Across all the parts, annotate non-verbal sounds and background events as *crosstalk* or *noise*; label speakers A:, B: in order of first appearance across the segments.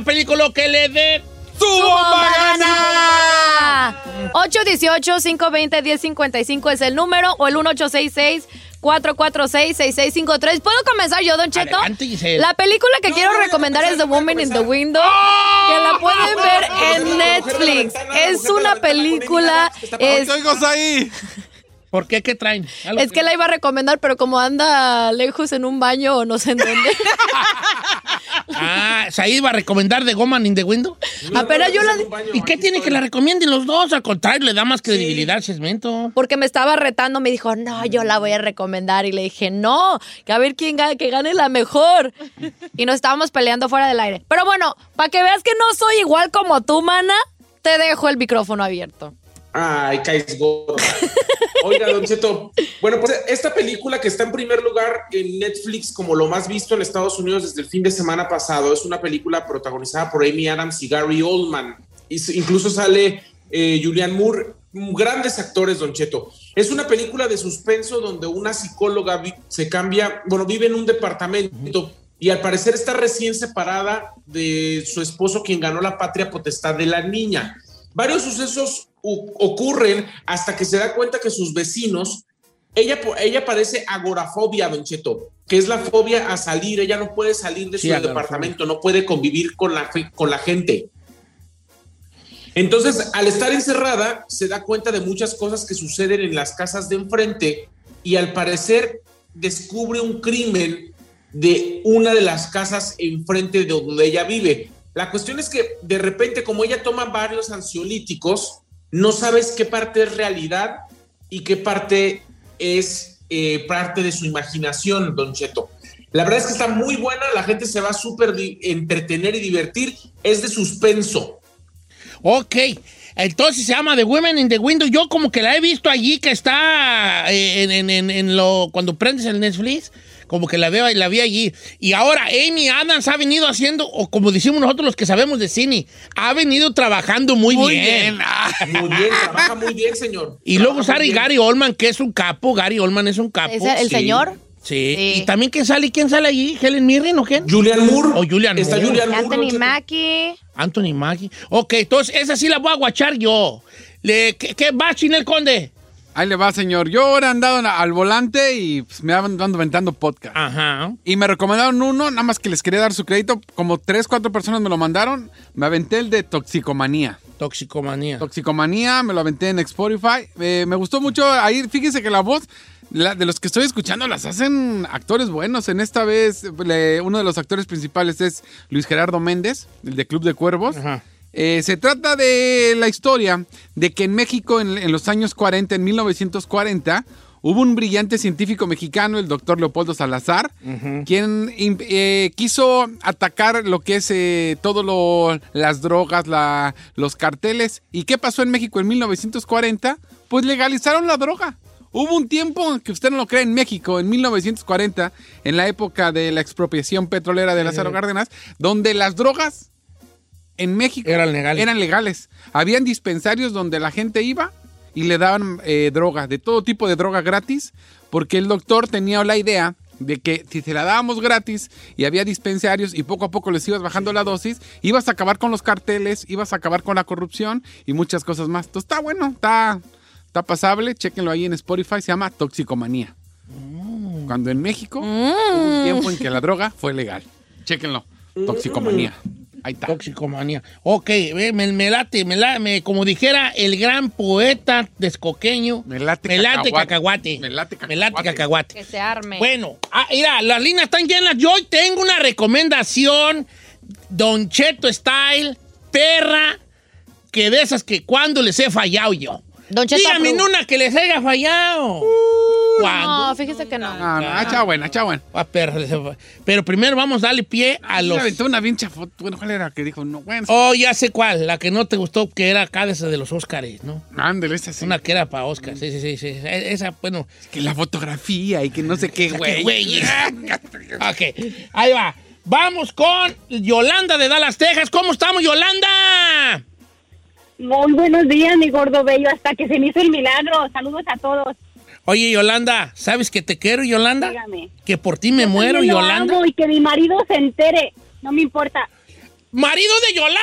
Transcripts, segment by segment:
A: Una película que le dé su
B: gana! 818-520-1055 es el número o el 1866-446-6653. ¿Puedo comenzar yo, Don Cheto?
A: Adelante.
B: La película que quiero recomendar es The Woman in the Window, que la pueden ver en Netflix. Es una película... es-
C: ahí?
A: ¿Por qué? ¿Qué traen?
B: Es que la iba a recomendar, pero como anda lejos en un baño o no sé en dónde.
A: Ah, ¿Said va a recomendar de Goman in the Window?
B: Apenas yo la...
A: ¿Y qué tiene que la recomienden los dos? Al contrario, le da más credibilidad al segmento.
B: Porque me estaba retando, me dijo, no, yo la voy a recomendar. Y le dije, no, que a ver quién gane, que gane la mejor. Y nos estábamos peleando fuera del aire. Pero bueno, para que veas que no soy igual como tú, mana, te dejo el micrófono abierto.
D: Ay, caes gorda. Oiga, Don Cheto. Bueno, pues esta película que está en primer lugar en Netflix como lo más visto en Estados Unidos desde el fin de semana pasado es una película protagonizada por Amy Adams y Gary Oldman. Incluso sale eh, Julianne Moore, grandes actores, Don Cheto. Es una película de suspenso donde una psicóloga se cambia, bueno, vive en un departamento y al parecer está recién separada de su esposo quien ganó la patria potestad de la niña. Varios sucesos ocurren hasta que se da cuenta que sus vecinos, ella, ella padece agorafobia, Don Cheto, que es la fobia a salir. Ella no puede salir de
A: Sí,
D: su departamento, no puede convivir con la, con la gente. Entonces, al estar encerrada, se da cuenta de muchas cosas que suceden en las casas de enfrente y al parecer descubre un crimen de una de las casas enfrente de donde ella vive. La cuestión es que de repente, como ella toma varios ansiolíticos, no sabes qué parte es realidad y qué parte es eh, parte de su imaginación, Don Cheto. La verdad es que está muy buena, la gente se va a súper entretener y divertir, es de suspenso.
A: Ok. Entonces se llama The Women in the Window. Yo como que la he visto allí que está eh, en- en lo cuando prendes el Netflix, como que la veo la vi allí. Y ahora Amy Adams ha venido haciendo, o como decimos nosotros los que sabemos de cine, ha venido trabajando muy,
C: Muy
A: bien.
C: bien.
D: Muy bien, trabaja muy bien, señor.
A: Y luego
D: Trabaja
A: sale
D: muy bien.
A: Gary Oldman, que es un capo. Gary Oldman es un capo.
B: ¿Es el,
D: sí.
B: señor?
A: Sí.
B: Sí.
A: Y también quién sale, quién sale allí, Helen Mirren o quién?
D: Julian Moore.
A: O Julian
D: Está
A: Moore.
D: Julian Moore.
B: Anthony. Mackie.
A: Anthony Mackie. Ok, entonces esa sí la voy a guachar yo. Le, ¿qué, ¿Qué va, Chinel Conde?
C: Ahí le va, señor. Yo ahora he andado al volante y pues, me ando inventando podcast.
A: Ajá.
C: Y me recomendaron uno, nada más que les quería dar su crédito. Como tres, cuatro personas me lo mandaron. Me aventé el de Toxicomanía.
A: Toxicomanía.
C: Toxicomanía, me lo aventé en Spotify. Eh, me gustó mucho ahí. Fíjense que la voz la- de los que estoy escuchando las hacen actores buenos. En esta vez, le- uno de los actores principales es Luis Gerardo Méndez, el de Club de Cuervos.
A: Ajá.
C: Eh, se trata de la historia de que en México, en, en los años 40, en 1940, hubo un brillante científico mexicano, el doctor Leopoldo Salazar, quien eh, quiso atacar lo que es eh, todo lo, las drogas, la- los carteles. ¿Y qué pasó en México en 1940? Pues legalizaron la droga. Hubo un tiempo, que usted no lo cree, en México, en 1940, en la época de la expropiación petrolera de Lázaro Cárdenas, donde las drogas en México
A: Eran legales.
C: eran legales. Habían dispensarios donde la gente iba y le daban eh, droga, de todo tipo de droga gratis, porque el doctor tenía la idea de que si se la dábamos gratis y había dispensarios y poco a poco les ibas bajando la dosis, ibas a acabar con los carteles, ibas a acabar con la corrupción y muchas cosas más. Entonces está bueno, está, está pasable, chéquenlo ahí en Spotify, se llama Toxicomanía. Cuando en México hubo un tiempo en que la droga fue legal. Chéquenlo, Toxicomanía. Ahí está.
A: Toxicomanía. Ok, me, me late, me late, me- como dijera el gran poeta descoqueño.
C: Me late
A: me late
C: cacahuate.
A: cacahuate.
C: Me late
A: Me late
C: cacahuate.
A: cacahuate.
B: Que se arme.
A: Bueno, ah, mira, las líneas están llenas. Yo hoy tengo una recomendación, Don Cheto Style, perra, que de esas que cuando les he fallado yo.
B: Don Cheto
A: Dígame en una que les haya fallado. ¿Cuándo?
B: No, fíjese que no.
C: No, no, echa buena, echa buena.
A: Ah, Pero primero vamos a darle pie a
C: Le
A: los...
C: aventó una bien chafota. Bueno, ¿cuál era? Que dijo, no, bueno.
A: Oh, ya sé cuál, la que no te gustó, que era acá de esa de los Óscares, ¿no?
C: Ándale, esa sí.
A: Una que era para Óscar, sí, sí, sí, sí. E- Esa, bueno,
C: Que la fotografía y que no sé qué, *laughs*
A: qué
C: güey.
A: güeyes. *laughs* ok, ahí va. Vamos con Yolanda de Dallas, Texas. ¿Cómo estamos, Yolanda?
E: Muy buenos días, mi gordo bello, hasta que se me hizo el milagro. Saludos a todos.
A: Oye, Yolanda, ¿sabes que te quiero, Yolanda?
E: Dígame.
A: Que por ti me
E: Yo
A: muero, Yolanda.
E: amo y que mi marido se entere. No me importa.
A: ¡Marido de Yolanda!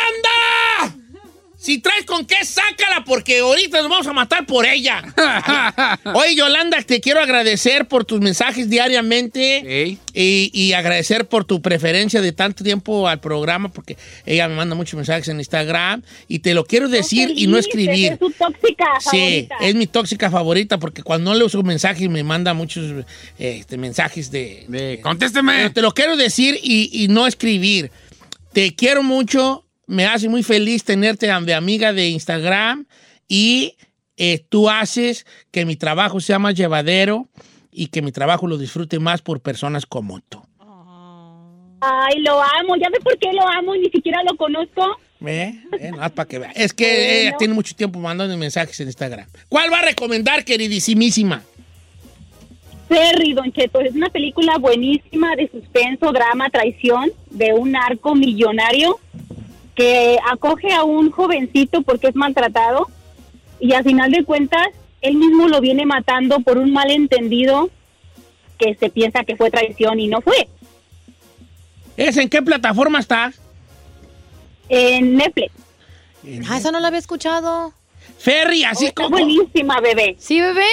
A: Si traes con qué, sácala, porque ahorita nos vamos a matar por ella. *laughs* Oye, Yolanda, te quiero agradecer por tus mensajes diariamente y, y agradecer por tu preferencia de tanto tiempo al programa, porque ella me manda muchos mensajes en Instagram y te lo quiero decir y no escribir.
E: Es su tóxica
A: Sí,
E: favorita.
A: es mi tóxica favorita porque cuando no le uso mensajes me manda muchos este, mensajes de...
C: De, contésteme.
A: Pero te lo quiero decir y, y no escribir. Te quiero mucho, me hace muy feliz tenerte de amiga de Instagram y eh, tú haces que mi trabajo sea más llevadero y que mi trabajo lo disfrute más por personas como tú.
E: Ay, lo amo. ¿Ya ve por qué lo amo y ni siquiera lo conozco?
A: ¿Ve? Eh, nada para que vea. Es que ella tiene mucho tiempo mandando mensajes en Instagram. ¿Cuál va a recomendar, queridísimísima?
E: Ferry, Don Cheto, es una película buenísima de suspenso, drama, traición de un narco millonario que acoge a un jovencito porque es maltratado y al final de cuentas él mismo lo viene matando por un malentendido que se piensa que fue traición y no fue.
A: ¿Es en qué plataforma está?
E: En Netflix.
B: Ah, esa no la había escuchado.
A: Ferry, así
E: Está
A: como...
E: buenísima, bebé.
B: ¿Sí, bebé?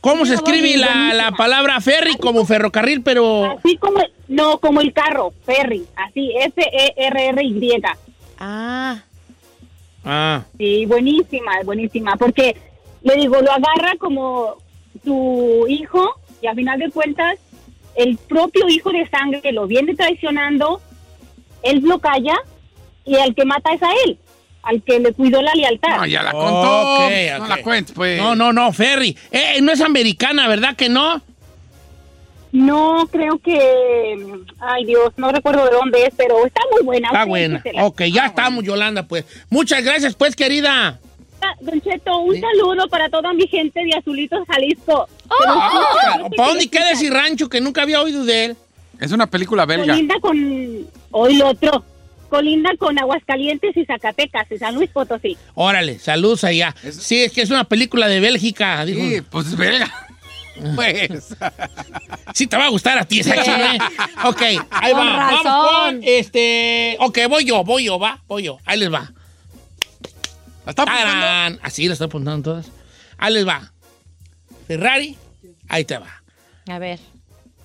A: ¿Cómo se escribe la, la palabra ferry como ferrocarril, pero...
E: Así como, no, como el carro, Ferry, así, E F-E-R-R-Y.
B: Ah.
A: Ah,
E: Sí, buenísima, buenísima, porque le digo, lo agarra como su hijo y a final de cuentas el propio hijo de sangre que lo viene traicionando, él lo calla y el que mata es a él, al que le cuidó la lealtad.
C: No, ya la contó.
A: Ok,
C: No
A: ok.
C: la cuentes, pues.
A: no, no, no, ferry. Eh, no es americana, ¿verdad que no?
E: No, creo que, ay Dios, no recuerdo de dónde es, pero está muy buena.
A: Está buena.
E: échesela.
A: Ok, ya estamos, Yolanda, pues. Muchas gracias, pues, querida.
E: Ah, Don Cheto, un saludo para toda mi gente de Azulitos, Jalisco.
A: Ah, ¿Para dónde queda ese rancho que nunca había oído de él?
C: Es una película belga.
E: Colinda con, hoy lo otro, colinda con Aguascalientes y Zacatecas, y San Luis Potosí.
A: Órale, saludos allá. Sí, es que es una película de Bélgica, dijo.
C: Sí, pues es belga. Pues.
A: Sí, te va a gustar a ti esa chile. *laughs* Ok, ahí
B: Con
A: va. Vamos con este. Ok, voy yo, voy yo, va, voy yo. Ahí les va.
C: ¿La está apuntando?
A: Así la estoy apuntando todas. Ahí les va. Ferrari, ahí te va.
B: A ver.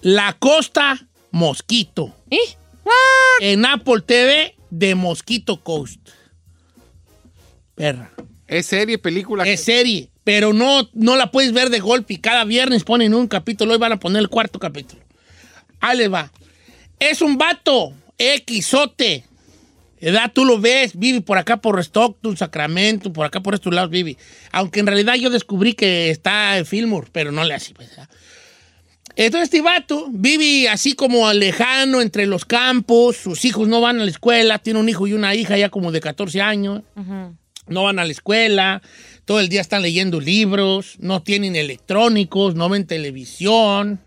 A: La Costa Mosquito.
B: ¿Y?
A: En Apple TV de Mosquito Coast. Perra.
C: Es serie, película.
A: Es serie, pero no, no la puedes ver de golpe. y Cada viernes ponen un capítulo. Hoy van a poner el cuarto capítulo. Ahí les va. Es un vato Xote. ¿Edad? Tú lo ves, vive por acá por Stockton, Sacramento, por acá por estos lados vive. Aunque en realidad yo descubrí que está en Fillmore, pero no le hace. Pues, ¿verdad? Entonces este vato vive así como lejano entre los campos, sus hijos no van a la escuela, tiene un hijo y una hija ya como de 14 años, no van a la escuela, todo el día están leyendo libros, no tienen electrónicos, no ven televisión,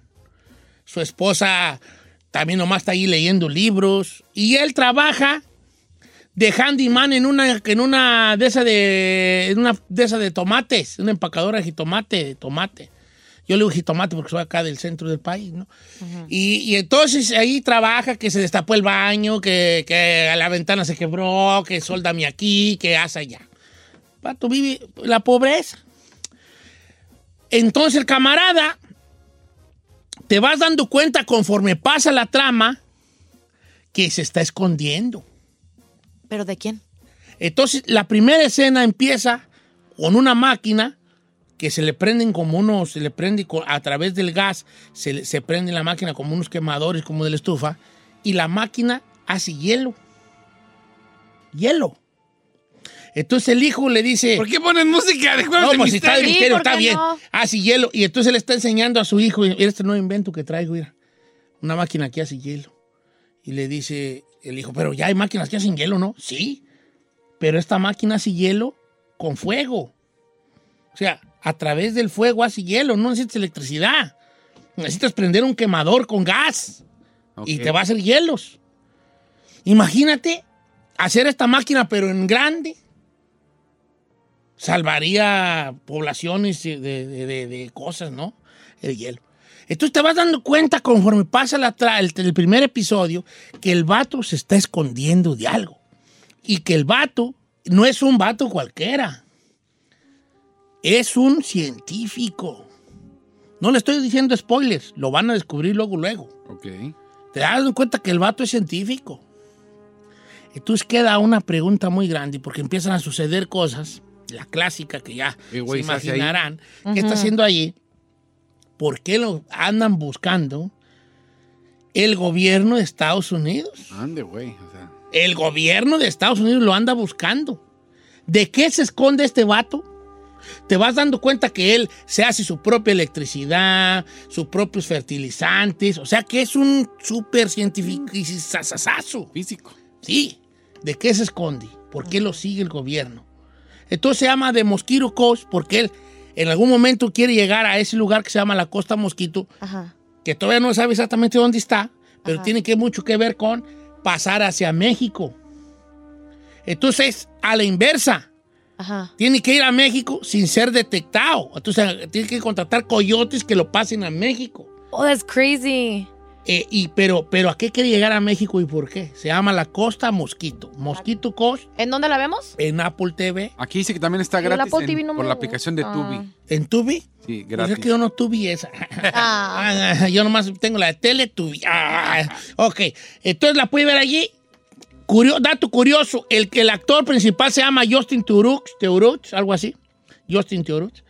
A: su esposa también nomás está ahí leyendo libros y él trabaja de handyman en una, en una de esa de, en una de esa de tomates, una empacadora de jitomate, de tomate. Yo le digo jitomate porque soy acá del centro del país, ¿no? y, y entonces ahí trabaja que se destapó el baño, que, que la ventana se quebró, que soldame aquí, que hace allá. Pato vive la pobreza. Entonces el camarada, te vas dando cuenta conforme pasa la trama que se está escondiendo.
B: ¿Pero de quién?
A: Entonces, la primera escena empieza con una máquina que se le prenden como unos, se le prende a través del gas, se, le- se prende la máquina como unos quemadores, como de la estufa, y la máquina hace hielo. Hielo. Entonces el hijo le dice...
C: ¿Por qué ponen música de juegos
A: No,
C: de
A: pues si está de
C: misterio?
A: misterio,
B: ¿por qué
A: está bien.
B: no?
A: Hace hielo. Y entonces le está enseñando a su hijo, mira este nuevo invento que traigo, mira. Una máquina que hace hielo. Y le dice el hijo, pero ya hay máquinas que hacen hielo, ¿no? Sí. Pero esta máquina hace hielo con fuego. O sea, a través del fuego hace hielo, no necesitas electricidad. Necesitas prender un quemador con gas y te va a hacer hielos. Imagínate hacer esta máquina, pero en grande. Salvaría poblaciones de, de- de- de cosas, ¿no? El hielo. Entonces te vas dando cuenta conforme pasa la el, el primer episodio que el vato se está escondiendo de algo. Y que el vato no es un vato cualquiera. Es un científico. No le estoy diciendo spoilers, lo van a descubrir luego, luego.
C: Ok.
A: Te das cuenta que el vato es científico. Entonces queda una pregunta muy grande porque empiezan a suceder cosas, la clásica que ya
C: ¿Qué
A: se imaginarán. ¿Qué está haciendo allí? ¿Por qué lo andan buscando el gobierno de Estados Unidos?
C: Ande, güey. O sea,
A: El gobierno de Estados Unidos lo anda buscando. ¿De qué se esconde este vato? Te vas dando cuenta que él se hace su propia electricidad, sus propios fertilizantes, o sea que es un súper científico
C: físico.
A: Sí, ¿de qué se esconde? ¿Por qué lo sigue el gobierno? Entonces se llama de Mosquito Coast porque él en algún momento quiere llegar a ese lugar que se llama la Costa Mosquito,
B: Ajá.
A: que todavía no sabe exactamente dónde está, pero
B: Ajá.
A: tiene que mucho que ver con pasar hacia México. Entonces, a la inversa,
B: Ajá.
A: tiene que ir a México sin ser detectado. Entonces, tiene que contratar coyotes que lo pasen a México.
B: Oh, that's crazy.
A: Eh, y, pero, pero, ¿a qué quiere llegar a México y por qué? Se llama la Costa Mosquito. Mosquito Coast
B: ¿En dónde la vemos?
A: en Apple TV.
C: Aquí dice que también está gratis
B: Apple
C: en-
B: TV no
C: por la aplicación de. Tubi.
A: ¿En Tubi?
C: Sí,
A: Pues
C: gratis.
A: es que yo no tuve esa. *laughs*
B: Ah.
A: Ah, yo nomás tengo la de Teletubi. Ah, ok, entonces la puede ver allí. Curio- dato curioso, el, el actor principal se llama Justin Turux, Teurux, algo así. Justin Teurux.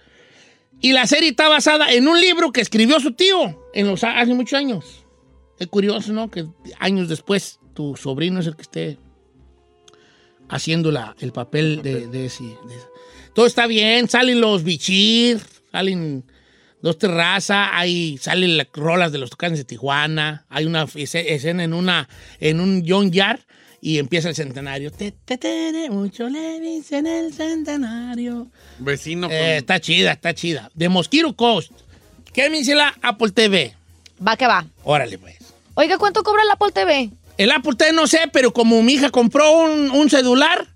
A: Y la serie está basada en un libro que escribió su tío en los, hace muchos años. Es curioso, ¿no? Que años después tu sobrino es el que esté haciendo la, el papel de, de ese. de. Todo está bien, salen los bichir, salen dos terrazas, hay, salen las rolas de los tocanes de Tijuana, hay una escena en una en un John Yard y empieza el centenario. Te, te, te, mucho le dicen el centenario.
C: Vecino con...
A: Eh, está chida, está chida. De Mosquito Coast. ¿Qué me dice la Apple TV?
B: Va que va.
A: Órale, pues.
B: Oiga, ¿cuánto cobra el Apple TV?
A: El Apple TV no sé, pero como mi hija compró un, un celular,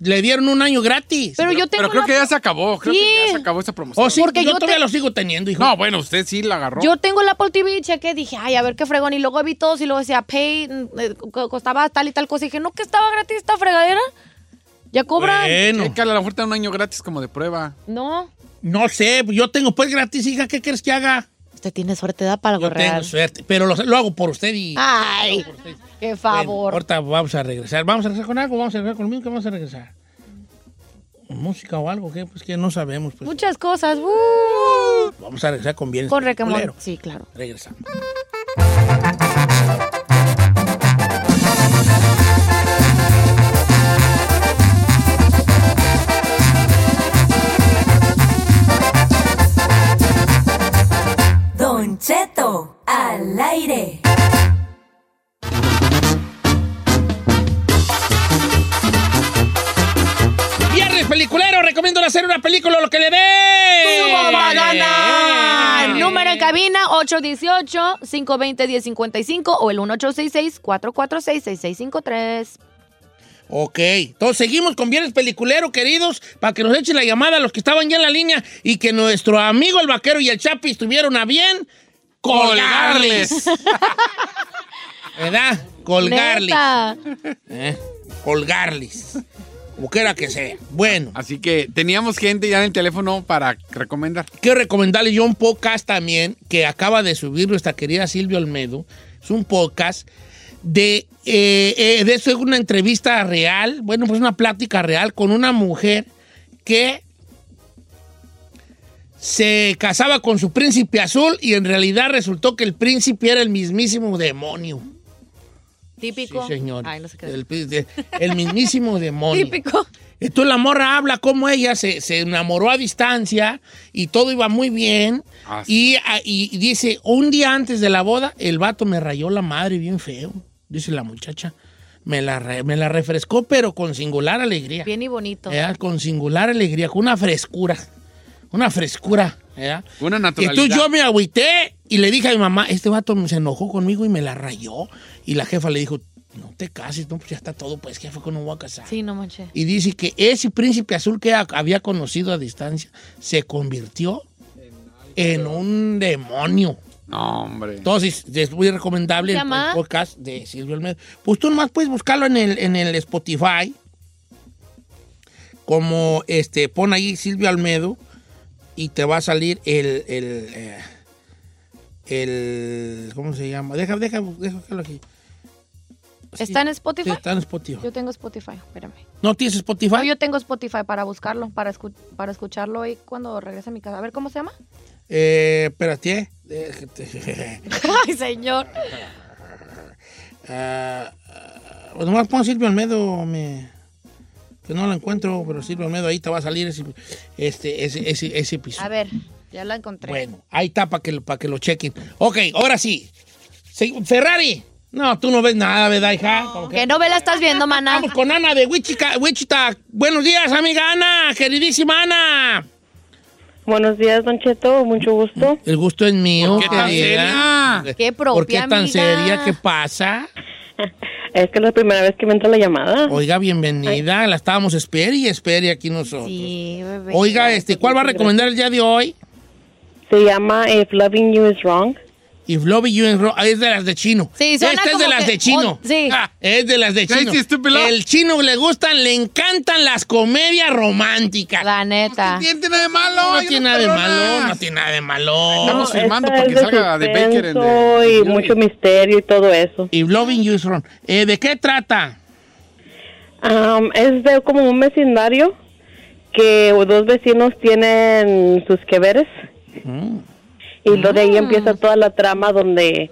A: le dieron un año gratis.
B: Pero yo tengo
C: Pero creo
B: la-
C: que ya se acabó. Creo que ya se acabó esa promoción.
A: oh, sí,
B: porque
A: yo,
B: yo
A: todavía
B: te-
A: lo sigo teniendo, hijo.
C: No, bueno, usted sí la agarró.
B: Yo tengo el Apple TV y chequé, dije, ay, a ver qué fregón. Y luego vi todos y luego decía, pay, mm, eh, co- costaba tal y tal cosa. Y dije, no, que estaba gratis esta fregadera. Ya cobran.
A: Bueno,
C: Chécale, a lo mejor te dan un año gratis como de prueba.
B: No.
A: no sé, yo tengo pues gratis, hija, ¿qué quieres que haga?
B: Usted tiene suerte, da para
A: Yo tengo suerte, pero lo, lo hago por usted y...
B: Ay,
A: por usted.
B: qué
A: Bueno,
B: favor.
A: ahorita vamos a regresar. ¿Vamos a regresar con algo? ¿Vamos a regresar conmigo? ¿Qué vamos a regresar? ¿Música o algo? ¿Qué? Pues que no sabemos. Pues.
B: Muchas cosas. uh,
A: Vamos a regresar con bienes
B: con requemón. Sí, claro.
A: Regresamos. Lo que le dé.
B: ganar!
A: Eh.
B: Número en cabina 818-520-1055 o el 1866-446-6653.
A: Ok, entonces seguimos con Viernes Peliculero, queridos, para que nos echen la llamada a los que estaban ya en la línea y que nuestro amigo el vaquero y el Chapi estuvieron a bien colgarles. *laughs* ¿Verdad? Colgarles. ¿eh? Colgarles. Como quiera que sea. Bueno,
C: Así que teníamos gente ya en el teléfono para recomendar.
A: quiero recomendarles yo un podcast también que acaba de subir nuestra querida Silvia Olmedo. Es un podcast de, eh, eh, de eso es una entrevista real, bueno, pues una plática real con una mujer que se casaba con su príncipe azul y en realidad resultó que el príncipe era el mismísimo demonio.
B: Típico.
A: Sí, señor.
B: Ay, no sé qué.
A: el, el mismísimo *laughs* demonio.
B: Típico.
A: Entonces la morra habla como ella se, se enamoró a distancia y todo iba muy bien.
C: Ah,
A: y, a- y dice, un día antes de la boda, el vato me rayó la madre bien feo. Dice la muchacha. Me la, re- me la refrescó, pero con singular alegría.
B: Bien y bonito.
A: ¿verdad? Con singular alegría, con una frescura. Una frescura. ¿verdad?
C: Una
A: Y
C: naturalidad.
A: entonces yo me agüité y le dije a mi mamá, este vato se enojó conmigo y me la rayó. Y la jefa le dijo, no te cases, no, pues ya está todo, pues jefa, que no voy a casar.
B: Sí, no manches.
A: Y dice que ese príncipe azul que había conocido a distancia se convirtió en un demonio.
C: No, hombre.
A: Entonces, es muy recomendable el podcast de Silvio Almedo. Pues tú nomás puedes buscarlo en el, en el Spotify. Como este, pon ahí Silvio Almedo y te va a salir el. el, eh, el- ¿Cómo se llama? Deja, deja, déjalo aquí. Sí,
B: ¿Está en Spotify?
A: Sí, está en Spotify.
B: Yo tengo Spotify, espérame.
A: ¿No tienes Spotify?
B: No, yo tengo Spotify para buscarlo, para, escu- para escucharlo hoy cuando regrese a mi casa. A ver, ¿cómo se llama?
A: Eh, espérate. *laughs*
B: Ay, señor.
A: Pues nomás pon Silvio Almedo, me, que no lo encuentro, pero Silvio Almedo, ahí te va a salir ese, este, ese, ese, ese episodio.
B: A ver, ya la encontré.
A: Bueno, ahí está para que, lo- pa' que lo chequen. Ok, ahora sí. Sí, Ferrari. No, tú no ves nada, ¿verdad, hija? Que-
B: ¿Qué novela estás viendo, maná?
A: Vamos con Ana de Wichita, Wichita. Buenos días, amiga Ana, queridísima Ana.
F: Buenos días, Don Cheto, mucho gusto.
A: El gusto es mío.
C: ¿Por qué tan seria?
B: Qué propia,
A: ¿Por qué tan
B: amiga.
A: seria? ¿Qué pasa? *laughs*
F: Es que es la primera vez que me entra la llamada.
A: Oiga, bienvenida. La estábamos espere y espere aquí nosotros.
B: Sí, bebé.
A: Oiga, este, ¿cuál va a recomendar el día de hoy?
F: Se llama If Loving You Is Wrong.
A: If Loving You Wrong. Ah, Es de las de chino.
B: Sí,
A: Esta es de las
B: que-
A: de chino.
B: oh, sí.
A: Ah, es de las de chino.
C: Crazy Stupid Love.
A: El chino le gustan, le encantan las comedias románticas.
B: La neta.
C: ¿Qué tiene nada de malo?
A: No tiene nada de malo, no tiene nada de malo.
C: Estamos
F: esta
C: filmando
F: es
C: para que
F: de
C: salga de Baker en de-
F: y mucho misterio y todo eso.
A: If Loving You is Wrong. Eh, ¿De qué trata?
F: Um, es de como un vecindario que dos vecinos tienen sus que veres. Y lo de ahí empieza toda la trama donde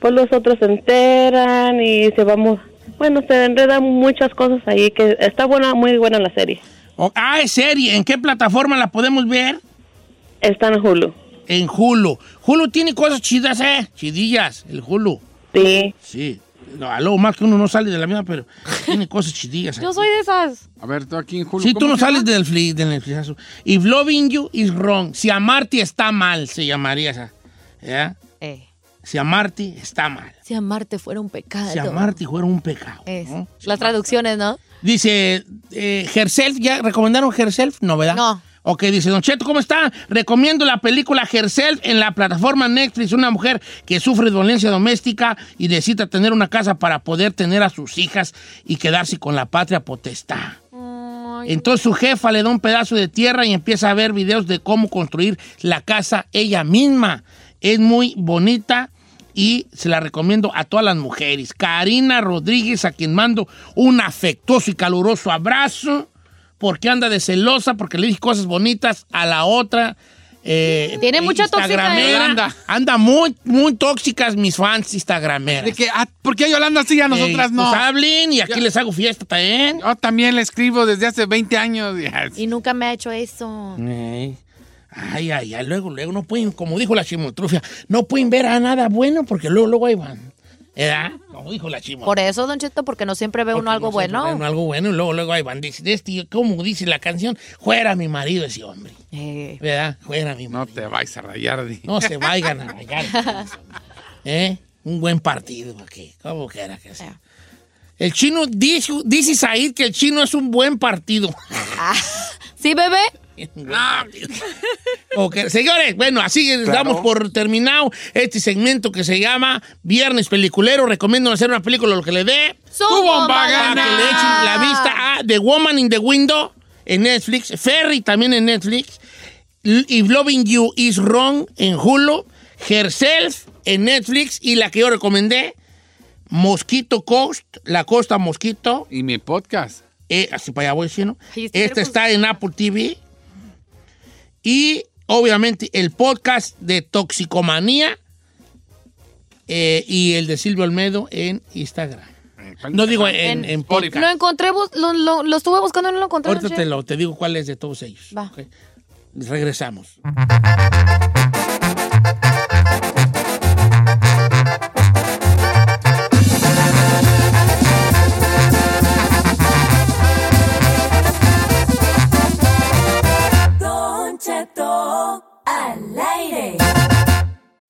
F: pues los otros se enteran y se vamos, bueno, se enredan muchas cosas ahí que está buena, muy buena la serie.
A: Oh, ah, es serie. ¿En qué plataforma la podemos ver?
F: Está en Hulu.
A: En Hulu. Hulu tiene cosas chidas, ¿eh? Chidillas, el Hulu.
F: Sí.
A: Sí. No, a lo más que uno no sale de la misma, pero tiene cosas chidillas.
B: Yo soy de esas.
C: A ver, tú aquí en Julio.
A: Sí, tú
C: ¿cómo
A: no sales del Netflixazo. If loving you is wrong. Si amarte está mal, se llamaría esa. ¿Ya?
B: Eh,
A: Si amarte está mal.
B: si amarte fuera un pecado.
A: Si amarte fuera un pecado.
B: Es.
A: ¿no?
B: Las traducciones, ¿no?
A: Dice, eh, Herself, ¿ya recomendaron Herself? No, ¿verdad?
B: No.
A: Ok, dice, Don Cheto, ¿cómo está? Recomiendo la película Herself en la plataforma Netflix. Una mujer que sufre violencia doméstica y necesita tener una casa para poder tener a sus hijas y quedarse con la patria potestad. Entonces su jefa le da un pedazo de tierra y empieza a ver videos de cómo construir la casa ella misma. Es muy bonita y se la recomiendo a todas las mujeres. Karina Rodríguez, a quien mando un afectuoso y caluroso abrazo, porque anda de celosa, porque le dije cosas bonitas a la otra. eh,
B: Tiene mucha tóxica,
A: instagramera.
C: ¿eh? Yolanda.
A: Anda muy, muy tóxicas mis fans instagrameras.
C: De que, ah, ¿Por qué a Yolanda sí y a nosotras
A: Ey,
C: no?
A: Pues hablen y aquí les hago fiesta también.
C: Yo también le escribo desde hace 20 años. *laughs*
B: Y nunca me ha hecho eso.
A: Ey. Ay, ay, ay, luego, luego no pueden, como dijo la chimotrufia, no pueden ver a nada bueno porque luego, luego ahí van. ¿Verdad? Como dijo la chimo.
B: Por eso, Don Cheto, porque no siempre ve uno algo
A: no siempre
B: bueno.
A: ven algo bueno y luego, luego ahí van. Dice, de este, como dice la canción, fuera mi marido ese hombre.
B: Eh,
A: ¿Verdad? Fuera mi
C: No
A: marido.
C: te vais a rayar. di.
A: No se vayan a *laughs* rayar. ¿Eh? Un buen partido aquí, como quiera que sea. El chino, dice, dice Said que el chino es un buen partido.
B: ¿Sí, bebé? *laughs*
A: Ok, señores, bueno, así damos por terminado este segmento que se llama Viernes Peliculero. Recomiendo hacer una película lo que le dé.
B: ¡Su bomba gana!
A: que le echen la vista a The Woman in the Window en Netflix, Ferry también en Netflix, y Loving You Is Wrong en Hulu, Herself en Netflix y la que yo recomendé, Mosquito Coast, La Costa Mosquito.
C: Y mi podcast.
A: Eh, así para allá voy, ¿sí, no?
B: Este
A: está en Apple TV. Y obviamente el podcast de Toxicomanía eh, y el de Silvio Olmedo en Instagram. No digo en,
B: En-
A: en podcast.
B: Lo encontré, lo, lo- lo estuve buscando y no lo encontré.
A: Ahorita te, lo, te digo cuál es de todos ellos.
B: Va.
A: Regresamos.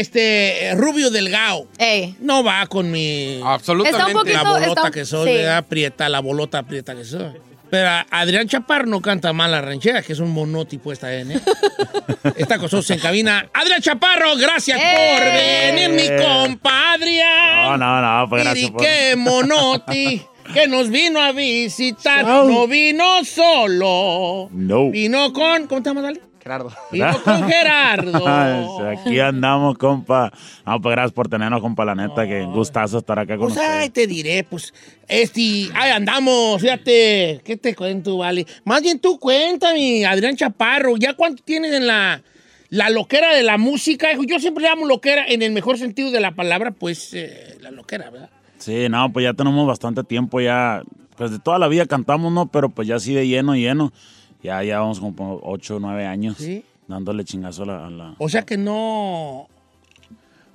A: este Rubio Delgado.
B: Ey.
A: No va con mi
C: Absolutamente.
B: Está un poquito-
A: la bolota
B: está-
A: que soy,
B: sí.
A: ¿verdad? Prieta, la bolota prieta que soy. Pero Adrián Chaparro no canta mal la ranchera, que es un monoti puesta en, ¿eh? *laughs* Está con nosotros en cabina. Adrián Chaparro, gracias por venir, mi compadre.
G: No, no, no, pues gracias
A: Y
G: por...
A: qué monoti *laughs* que nos vino a visitar. No vino solo.
G: No.
A: Vino con. ¿Cómo te llamas, Dale?
H: Gerardo. *laughs*
A: Vino con Gerardo. *laughs*
G: Aquí andamos, compa. No, pues gracias por tenernos, compa, la neta, que gustazo estar acá con
A: Pues ay,
G: ustedes.
A: te diré, pues, este, ahí andamos, fíjate, ¿qué te cuento, vale? Más bien tú cuéntame, Adrián Chaparro, ¿ya cuánto tienes en la, la loquera de la música? Yo siempre le llamo loquera en el mejor sentido de la palabra, pues, eh, la loquera, ¿verdad?
G: Sí, no, pues ya tenemos bastante tiempo ya. Pues de toda la vida cantamos, ¿no? Pero pues ya así de lleno, lleno. Ya, ya vamos como por ocho o nueve años.
A: Sí.
G: Dándole chingazo a la... a la-
A: O sea que no...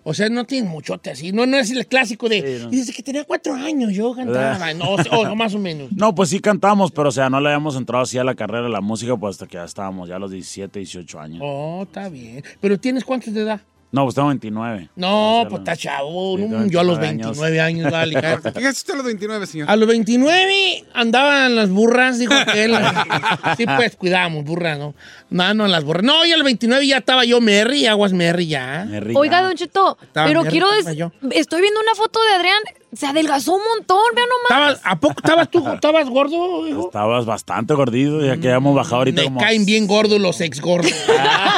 A: O sea, no tienes muchote así, no, no es el clásico de...
G: Sí, no.
A: Y desde que tenía cuatro años yo cantaba, *laughs* no, o, o más o menos.
G: No, pues sí cantamos, pero o sea, no le habíamos entrado así a la carrera de la música, pues hasta que ya estábamos ya a los 17, 18 años.
A: Oh, está bien. ¿Pero tienes cuántos de edad?
G: No, pues tengo 29.
A: No, pues está chavo.
G: Sí,
A: no, yo a los
G: 29
A: 29 años, vale. *laughs*
C: ¿Qué hace usted a los 29, señor?
A: A los 29 andaban las burras, dijo aquel. *laughs* Sí, pues cuidamos, burras, ¿no? No, no, las burras. No, y a los 29 ya estaba yo Merry, aguas Merry ya.
G: Merry,
B: Oiga,
G: ya.
B: Don Cheto,
A: Estaba
B: pero
A: mierda,
B: quiero
A: yo.
B: estoy viendo una foto de Adrián Se adelgazó un montón, vean nomás.
A: ¿Estabas- ¿A poco estabas tú *laughs* estabas gordo? hijo?
G: Estabas bastante gordito, ya que ya hemos bajado ahorita
A: Me
G: como...
A: caen bien gordos los ex gordos. *laughs* *laughs*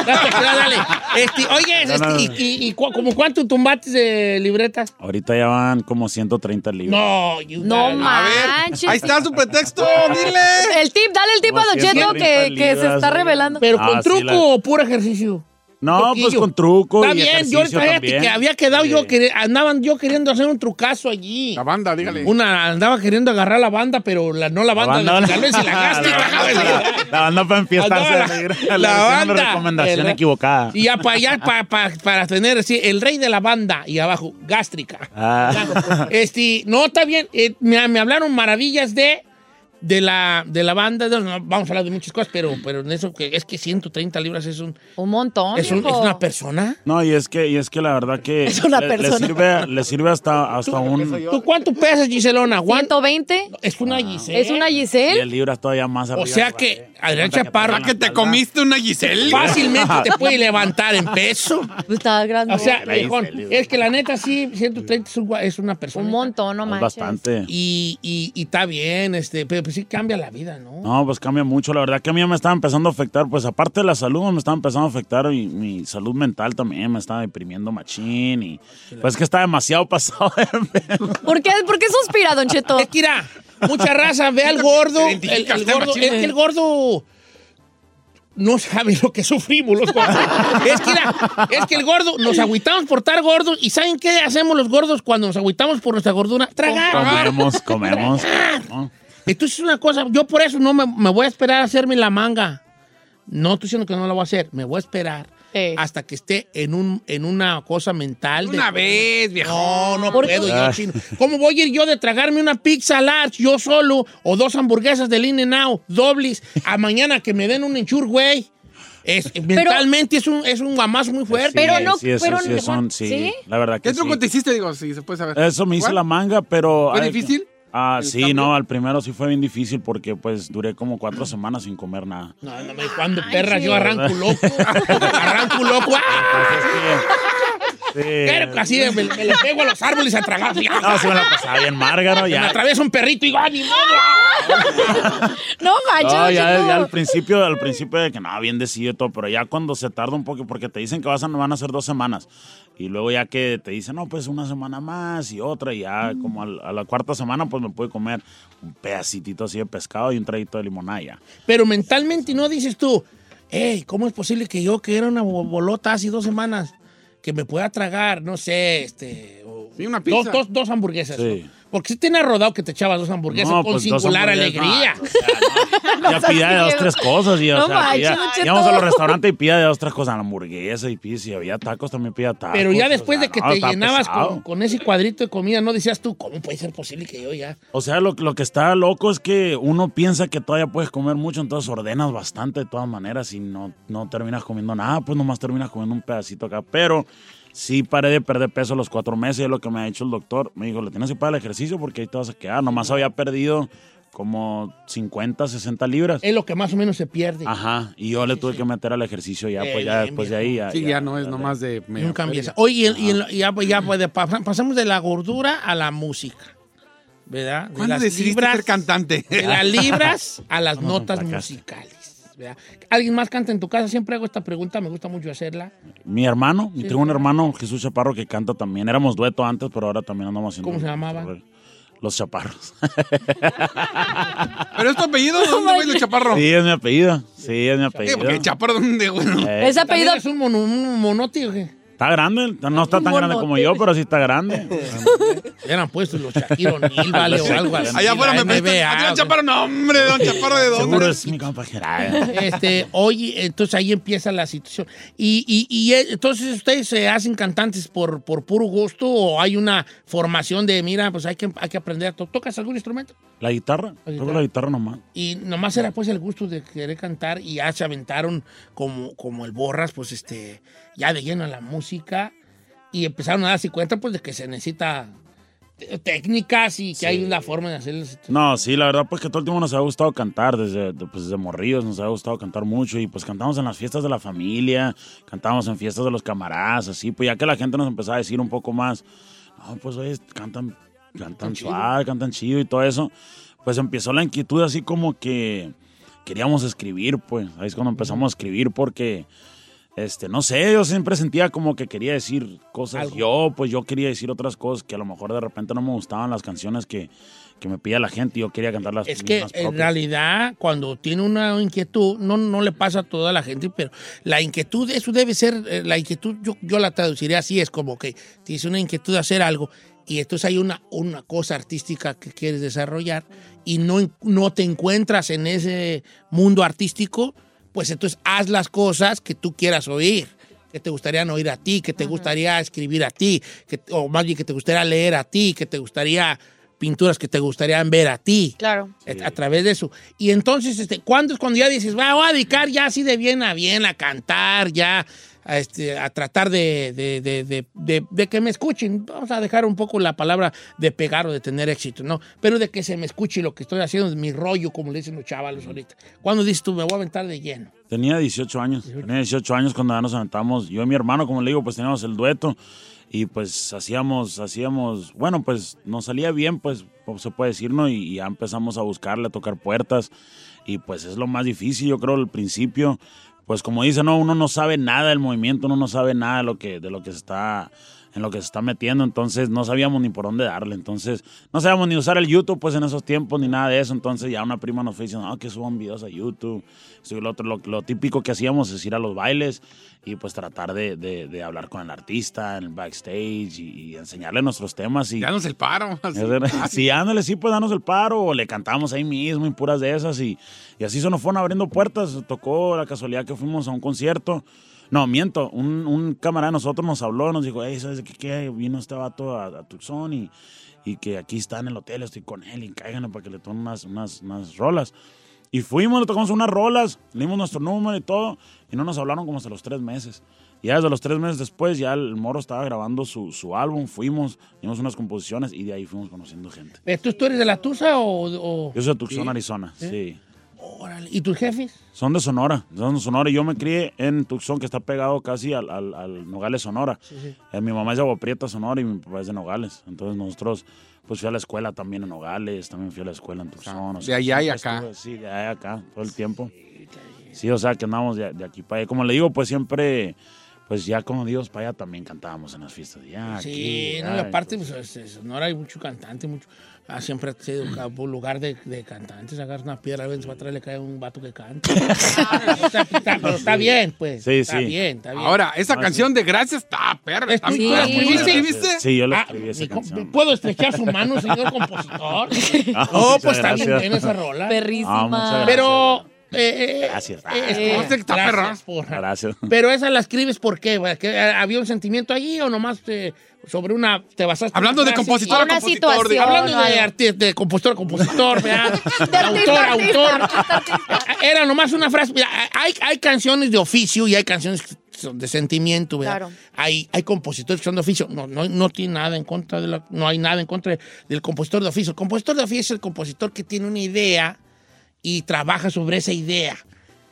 A: dale, dale. Este, oye,
G: No, no,
A: este,
G: no.
A: ¿y, y, y cu- como cuánto tumbates de libretas?
G: Ahorita ya van como 130 libras.
A: No, you
B: No manches.
C: Ahí está su pretexto, dile.
B: El tip, dale el tip a Don Cheto
G: 130
B: que, que se está revelando.
A: ¿Pero
G: Ah,
A: con
G: sí,
A: truco
G: la-
A: o puro ejercicio?
G: No, pues con truco
A: Está
G: y
A: bien, yo fíjate que había quedado
G: Sí.
A: yo, queri- andaban yo queriendo hacer un trucazo allí.
C: La banda, dígale.
A: Una andaba queriendo agarrar la banda, pero la, no la banda,
G: banda-
A: de la gástrica.
G: La banda- la banda para enfiestarse. Le-
A: la- *laughs* la
G: hicieron la
A: banda.
G: recomendación
A: El-
G: equivocada.
A: Y ya para allá, pa- pa- para tener así, el rey de la banda y abajo, gástrica.
G: Ah.
A: Este, no, está bien. eh, me, me hablaron maravillas de, de, la, de la banda. de- no, vamos a hablar de muchas cosas, pero, pero en eso que es que 130 libras es un.
B: Un montón.
A: Es, un-
B: viejo.
A: es una persona.
G: No, y es que, y es que la verdad que *laughs*
B: Es una
G: le, le
B: persona.
G: sirve, le sirve hasta, hasta un...
A: ¿Tú cuánto pesas, Giselona? Juan?
B: 120.
A: Es una Giselle.
B: Es una
G: 10
B: Giselle.
G: libras todavía más
A: O
G: arriba.
A: sea que Adrián Chaparro
C: Que te comiste una Giselle. *laughs*
A: fácilmente te puede levantar en peso. *laughs*
B: Está grande.
A: O sea,
G: La
A: viejón,
G: Giselle.
A: es que la neta sí, 130 es, un gua- es una persona.
B: un montón, no
G: Es
B: manches.
G: bastante.
A: Y, y, y está bien, este, pero pues sí cambia la vida, ¿no?
G: No, pues cambia mucho. La verdad que a mí me estaba empezando a afectar, pues aparte de la salud, me estaba empezando a afectar y mi salud mental también me estaba deprimiendo machín y pues que está demasiado pasado. de.
B: ¿Por qué, ¿Por qué suspira, Don Cheto?
A: Es que mira, mucha raza ve al gordo, el, gordo, es que el gordo no sabe lo que sufrimos los gordos. es que mira, es que el gordo, nos agüitamos por estar gordos y ¿saben qué hacemos los gordos cuando nos agüitamos por nuestra gordura? Tragar.
G: comemos, comemos. ¿no?
A: Entonces es una cosa, yo por eso no me, me voy a esperar a hacerme la manga. No estoy diciendo que no la voy a hacer, me voy a esperar
B: Eh.
A: hasta que esté en, un, en una cosa mental. de-
C: Una vez, viejo.
A: No, no
B: ¿Por
A: puedo yo, chino. ¿Cómo voy a ir yo de tragarme una pizza large yo solo o dos hamburguesas del in out dobles a mañana que me den un enchur, güey? Es, mentalmente es un, es un guamazo muy fuerte.
B: Pero
G: Sí,
B: no-
G: sí, eso
B: pero
G: sí,
B: no-
G: son, sí,
B: ¿sí?
G: la verdad que
C: ¿Qué truco
G: sí.
C: te hiciste? Digo, si se puede saber.
G: Eso me hice
C: ¿Cuál?
G: la manga, pero...
C: ¿Fue
G: ay,
C: difícil?
G: Ah,
C: ¿El
G: sí,
C: cambio?
G: no, al primero sí fue bien difícil porque pues duré como cuatro semanas sin comer nada.
A: No, no me cuando perras yo arranco loco. *laughs* arranco loco. ¡Ah!
G: Sí.
A: Pero así me, me le pego a los árboles a tragar.
G: No, sí me la pasaba bien márgaro,
A: Me
G: ya.
A: atraviesa un perrito y digo, ¡ah, ni modo!
B: No manches,
G: No, ya, al principio, al principio de que no, bien decidido todo, pero ya cuando se tarda un poco, porque te dicen que vas a, van a ser dos semanas, y luego ya que te dicen, no, pues una semana más y otra, y ya como al- a la cuarta semana, pues me pude comer un pedacitito así de pescado y un traguito de limonada.
A: Pero mentalmente no dices tú, hey, ¿cómo es posible que yo, que era una bo- bolota hace dos semanas, que me pueda tragar, no sé, este... o-
C: Sí, una
A: dos,
C: pizza.
A: dos, dos hamburguesas.
G: Sí.
A: ¿no? Porque si te rodado que te echabas dos hamburguesas
G: No,
A: con
G: pues,
A: singular alegría.
G: no, o sea, no. *laughs* Ya pida de dos, tres cosas. Y, o
B: No
G: sea,
B: manches,
G: pida- a los restaurantes y pida de dos, tres cosas. Hamburguesa y pizza. Y había tacos, también pida tacos.
A: Pero ya
G: o
A: después
G: sea,
A: de que
G: no,
A: te llenabas con ese cuadrito de comida, no decías tú, ¿cómo puede ser posible que yo ya?
G: O sea, lo, lo que está loco es que uno piensa que todavía puedes comer mucho, entonces ordenas bastante de todas maneras y no, no terminas comiendo nada, pues nomás terminas comiendo un pedacito acá. Pero sí paré de perder peso los cuatro meses, es lo que me ha dicho el doctor. Me dijo, le tienes que pagar el ejercicio porque ahí te vas a quedar. Nomás había perdido como 50, 60 libras.
A: Es lo que más o menos se pierde.
G: Ajá, y yo le tuve que meter al ejercicio ya,
A: Eh,
G: pues ya
A: bien,
G: después de ahí. Ya,
C: Sí, ya no es nomás de... feria.
A: empieza. Oye, y, y ya, pues, pues, de- pasamos de la gordura a la música. ¿Verdad? De
C: ¿Cuándo
A: las
C: decidiste
A: libras-
C: ser cantante?
A: De las libras a las *laughs*
G: ¿Cuándo
A: notas musicales. ¿Verdad? ¿Alguien más canta en tu casa? Siempre hago esta pregunta, me gusta mucho hacerla.
G: Mi hermano,
A: Sí,
G: tengo un hermano, Jesús Chaparro, que canta también. Éramos dueto antes, pero ahora también andamos haciendo.
A: ¿Cómo se llamaba?
G: Los Chaparros. *laughs*
C: ¿Pero es tu apellido? ¿De dónde güey, el chaparro?
G: Sí, es mi apellido. Sí, es mi apellido.
C: porque chaparro, ¿dónde, güey?
G: Eh,
B: Ese apellido.
A: ¿También ¿Es un, mono, un monote qué?
G: Está grande, no está tan grande como yo, pero sí está grande. *laughs*
A: Eran puestos los O'Neal, *laughs* vale, o algo así.
C: Allá afuera me prestan.
A: NBA,
C: ¿A ti, don
A: güey.
C: chaparro? No, hombre, don chaparro, ¿de *laughs* dónde?
G: Seguro es mi compa Gerardo.
A: Este, oye, entonces ahí empieza la situación. Y, y, y, eh, entonces ustedes se hacen cantantes por, por puro gusto o hay una formación de, mira, pues hay que, hay que aprender. ¿To- ¿Tocas algún instrumento?
G: La guitarra,
A: La guitarra.
G: la guitarra nomás.
A: Y nomás era pues el gusto de querer cantar y ya se aventaron como, como el borras, pues este, ya de lleno a la música y empezaron a darse cuenta pues de que se necesita técnicas y que hay una forma de hacerlo.
G: No, sí, la verdad, pues que todo el tiempo nos ha gustado cantar, desde, de- pues, desde morrillos nos ha gustado cantar mucho y pues cantamos en las fiestas de la familia, cantamos en fiestas de los camaradas, así, pues ya que la gente nos empezaba a decir un poco más, no, pues oye, cantan cantan suave, cantan chido y todo eso. Pues empezó la inquietud así como que queríamos escribir, pues. Ahí es cuando empezamos a escribir porque, este, no sé, yo siempre sentía como que quería decir cosas. Yo, pues yo quería decir otras cosas que a lo mejor de repente no me gustaban las canciones que, que me pedía la gente. Y yo quería cantarlas
A: Es que en realidad cuando tiene una inquietud, no, no le pasa a toda la gente, pero la inquietud, eso debe ser, eh, la inquietud yo, yo la traduciría así, es como que tienes una inquietud de hacer algo y entonces hay una, una cosa artística que quieres desarrollar y no, no te encuentras en ese mundo artístico, pues entonces haz las cosas que tú quieras oír que te gustaría oír a ti, que te gustaría escribir a ti, que, o más bien que te gustaría leer a ti, que te gustaría pinturas que te gustarían ver a ti.
B: Claro.
A: A, a través de eso. Y entonces, este, ¿cuándo es cuando ya dices, va, voy a dedicar ya así de bien a bien a cantar, ya a, este, a tratar de, de, de, de- de- de que me escuchen? Vamos a dejar un poco la palabra de pegar o de tener éxito, ¿no? Pero de que se me escuche lo que estoy haciendo, mi rollo, como le dicen los chavalos ahorita. ¿Cuándo dices tú, me voy a aventar de lleno?
G: Tenía 18 años. Tenía 18 años cuando ya nos aventamos. Yo y mi hermano, como le digo, pues teníamos el dueto. Y pues hacíamos, hacíamos, bueno, pues nos salía bien, pues se puede decir, ¿no? Y, y ya empezamos a buscarle, a tocar puertas. Y pues es lo más difícil, yo creo, al principio. Pues como dice, no, uno no sabe nada del movimiento, uno no sabe nada de lo que, de lo que se está en lo que se está metiendo, entonces no sabíamos ni por dónde darle, entonces no sabíamos ni usar el YouTube pues en esos tiempos ni nada de eso, entonces ya una prima nos fue diciendo, no, que suban videos a YouTube, lo otro, lo, lo típico que hacíamos es ir a los bailes y pues tratar de, de- de hablar con el artista en el backstage y, y enseñarle nuestros temas y...
C: Danos el paro. *laughs* así. *laughs*
G: Sí, ándale, sí, pues danos el paro, o le cantamos ahí mismo y puras de esas, y, y así se nos fueron abriendo puertas. Tocó la casualidad que fuimos a un concierto. No, miento, un, un camarada de nosotros nos habló, nos dijo, hey, ¿sabes qué? qué? Vino este vato a, a Tucson y, y que aquí está en el hotel, estoy con él, y cáiganle para que le tomen unas, unas, unas rolas. Y fuimos, le tocamos unas rolas, le dimos nuestro número y todo, y no nos hablaron como hasta los tres meses. Y ya desde los tres meses después, ya el Moro estaba grabando su, su álbum, fuimos, dimos unas composiciones y de ahí fuimos conociendo gente.
A: Eh, ¿Tú, tú eres de la Tusa o...? o-
G: Yo soy de Tucson,
A: Sí.
G: Arizona,
A: ¿Sí?
G: sí.
A: Órale. ¿Y tus jefes?
G: Son de Sonora, son de Sonora. Yo me crié en Tucson, que está pegado casi al, al- al Nogales, Sonora.
A: Sí, sí.
G: Eh, mi mamá es de Agua Prieta, Sonora, y mi papá es de Nogales. Entonces nosotros, pues fui a la escuela también en Nogales, también fui a la escuela en Tucson. o
C: de allá y acá.
G: estuve, sí, de allá y acá, todo el tiempo. Sí, o sea, que andamos de, de aquí para allá. Como le digo, pues siempre, pues ya como Dios para allá también cantábamos en las fiestas. Ya,
A: Sí,
G: aquí,
A: y
G: ya,
A: aparte, pues, es- es- Sonora hay mucho cantante, mucho. Ah, siempre ha sido un lugar de, de cantantes. Agarras una piedra, a veces va atrás le cae un vato que canta. O *laughs* sea, está- pero está bien, pues.
C: Sí,
A: está
C: sí.
A: bien, está bien.
C: Ahora, esa
A: Ah,
C: canción de Gracias está perra. está
A: ¿Tú
C: muy
A: la
C: buena. ¿Tú la
A: escribiste?
G: Sí, yo la
A: Ah,
G: escribí esa canción.
A: ¿Puedo estrechar su mano, señor compositor? *laughs*
G: Ah,
A: no,
G: muchas
A: pues está bien
G: gracias.
A: esa rola.
B: Perrísima.
G: Ah, gracias.
A: Pero. Eh, eh,
G: Gracias.
A: eh,
C: ¿Cómo se está,
A: gracias por-
G: Gracias.
A: Pero esa la escribes ¿por qué? eh, ¿Había un sentimiento allí o nomás te- sobre una. te basaste
C: Hablando de compositor a compositor.
A: Hablando de, de compositor a compositor, ¿verdad? *laughs*
B: De
A: autor,
B: artista,
A: autor. Era nomás una frase. Mira, hay, hay canciones de oficio y hay canciones que son de sentimiento, ¿verdad?
B: Claro.
A: Hay, hay compositores que son de oficio. No, no, no tiene nada en contra de la, no hay nada en contra del compositor de oficio. El compositor de oficio es el compositor que tiene una idea y trabaja sobre esa idea.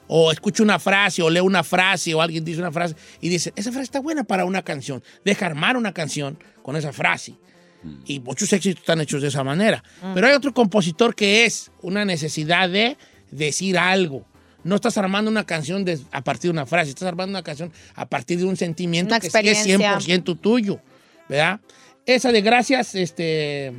A: O escucha una frase, o lee una frase, o alguien dice una frase y dice, esa frase está buena para una canción. Deja armar una canción con esa frase. Y muchos éxitos están hechos de esa manera. Pero hay otro compositor que es una necesidad de decir algo. No estás armando una canción de- a partir de una frase, estás armando una canción a partir de un sentimiento que sí es
B: experiencia.
A: 100% tuyo. ¿Verdad? Esa de gracias, este...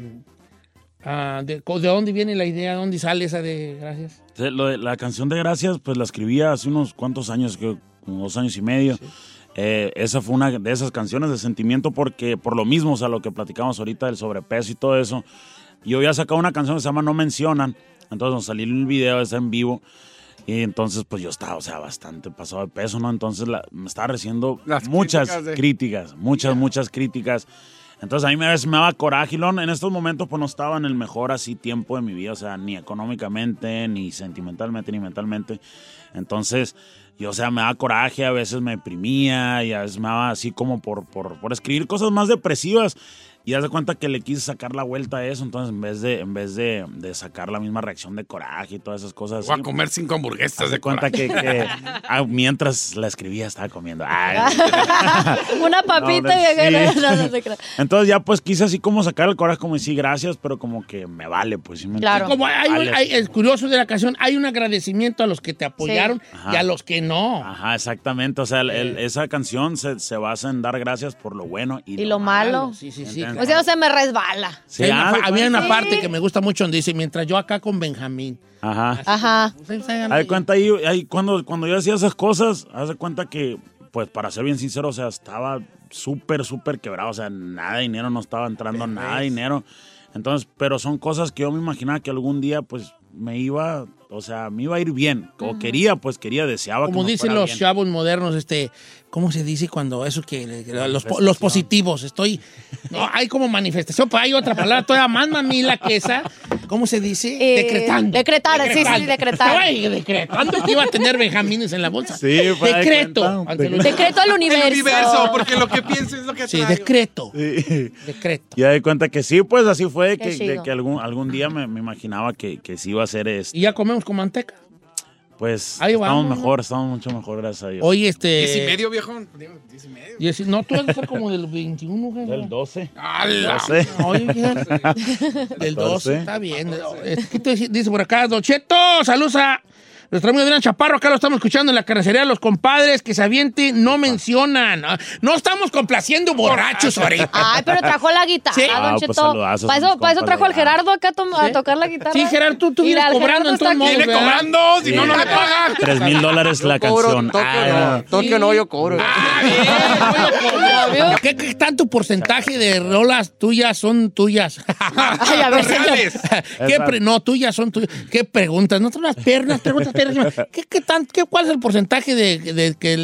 A: ah, de, ¿De dónde viene la idea? ¿De dónde sale esa de gracias?
G: Sí, lo de la canción de Gracias, pues la escribí hace unos cuantos años, creo, como dos años y medio. Eh, esa fue una de esas canciones de sentimiento porque, por lo mismo, o sea, lo que platicamos ahorita del sobrepeso y todo eso, yo había sacado una canción que se llama No Mencionan, entonces nos salió el video, está en vivo, y entonces pues yo estaba, o sea, bastante pasado de peso, ¿no? Entonces la- me estaba recibiendo
C: Las
G: muchas
C: críticas de-
G: críticas, muchas, muchas críticas. Entonces a mí me, me daba coraje, y en estos momentos pues no estaba en el mejor así tiempo de mi vida, o sea, ni económicamente, ni sentimentalmente, ni mentalmente. Entonces, yo, o sea, me daba coraje, a veces me deprimía y a veces me daba así como por, por, por escribir cosas más depresivas. Y haz de cuenta que le quise sacar la vuelta a eso, entonces en vez de, en vez de, de sacar la misma reacción de coraje y todas esas cosas.
C: Voy a comer cinco hamburguesas
G: haz
C: de
G: de cuenta que,
C: coraje.
G: que, ah, mientras la escribía estaba comiendo. Ay, *laughs*
B: Una papita
G: No,
B: y
G: sí. *laughs*
B: no, crea.
G: Entonces ya pues quise así como sacar el coraje, como decir gracias, pero como que me vale, pues sí me
B: Claro.
A: Como hay, un-
G: Vale.
A: hay- es curioso de la canción, hay un agradecimiento a los que te apoyaron y a los que no.
G: Ajá, exactamente. O sea, el- el- esa canción se, se basa en dar gracias por lo bueno y,
B: Y lo malo.
A: Sí, sí, sí.
B: O sea, se me resbala.
G: Sí,
A: Hay una
G: ah,
A: había una parte que me gusta mucho donde dice, mientras yo acá con Benjamín.
G: Ajá.
B: Ajá.
G: Haz de cuenta ahí, ahí cuando, cuando yo hacía esas cosas, haz de cuenta que, pues para ser bien sincero, o sea, estaba súper, súper quebrado. O sea, nada de dinero, no estaba entrando nada de dinero. Entonces, pero son cosas que yo me imaginaba que algún día, pues, me iba, o sea, me iba a ir bien. O quería, pues, quería, deseaba que
A: Como
G: me
A: dicen los
G: bien.
A: chavos modernos, este, ¿cómo se dice cuando eso que los, po- los positivos? Estoy, no, hay como manifestación, pero hay otra palabra todavía más mamila que esa. ¿Cómo se dice?
B: Eh,
A: decretando.
B: decretar, sí, sí, decretar.
A: Ay, decretando que iba a tener benjamines en la bolsa.
G: Sí,
A: decreto.
G: cuenta.
A: ante los-
B: Decreto al universo.
C: El universo, porque lo que pienso es lo que
A: Sí, decreto.
G: Sí.
A: Decreto.
G: Y de cuenta que sí, pues así fue, que, de que algún, algún día me, me imaginaba que, que sí iba a ser este.
A: Y ya comemos con manteca.
G: Pues
A: Ahí
G: estamos
A: vamos, ¿no?
G: mejor, estamos mucho mejor, gracias a Dios.
A: Oye, este.
C: Diez y medio, viejón. Digo, diez y medio.
A: y no, tú vas a ser como del 21, jefe.
G: Del 12.
C: ¡Hala!
G: 12.
A: Oye. Del 12,
G: 12.
A: está bien. ¿Qué te dice- dice por acá? Don Cheto, saludos a nuestro amigo Adrián Chaparro. Acá lo estamos escuchando en la carnicería. Los compadres que se avienten no mencionan. No estamos complaciendo borrachos ahorita.
B: Ay, pero trajo la guitarra,
A: Sí.
B: Don
G: Ah, pues
B: Cheto.
G: saludazos
B: para eso, para eso trajo al. Gerardo acá a, tocar la guitarra.
A: Sí, Gerardo, tú, tú vienes cobrando en modos.
B: aquí.
C: Viene cobrando, si no, no le pagan.
G: Tres mil dólares la canción.
H: Toque no, yo cobro.
A: Ah, bien, oye, ¿Qué, qué tanto porcentaje de rolas tuyas son tuyas? *laughs*
B: Ay, a ver,
C: Los reales.
A: ¿Qué pre- no, tuyas son tuyas. ¿Qué preguntas? No las pernas, preguntas pernas. ¿Qué, qué tan, qué, ¿Cuál es el porcentaje de,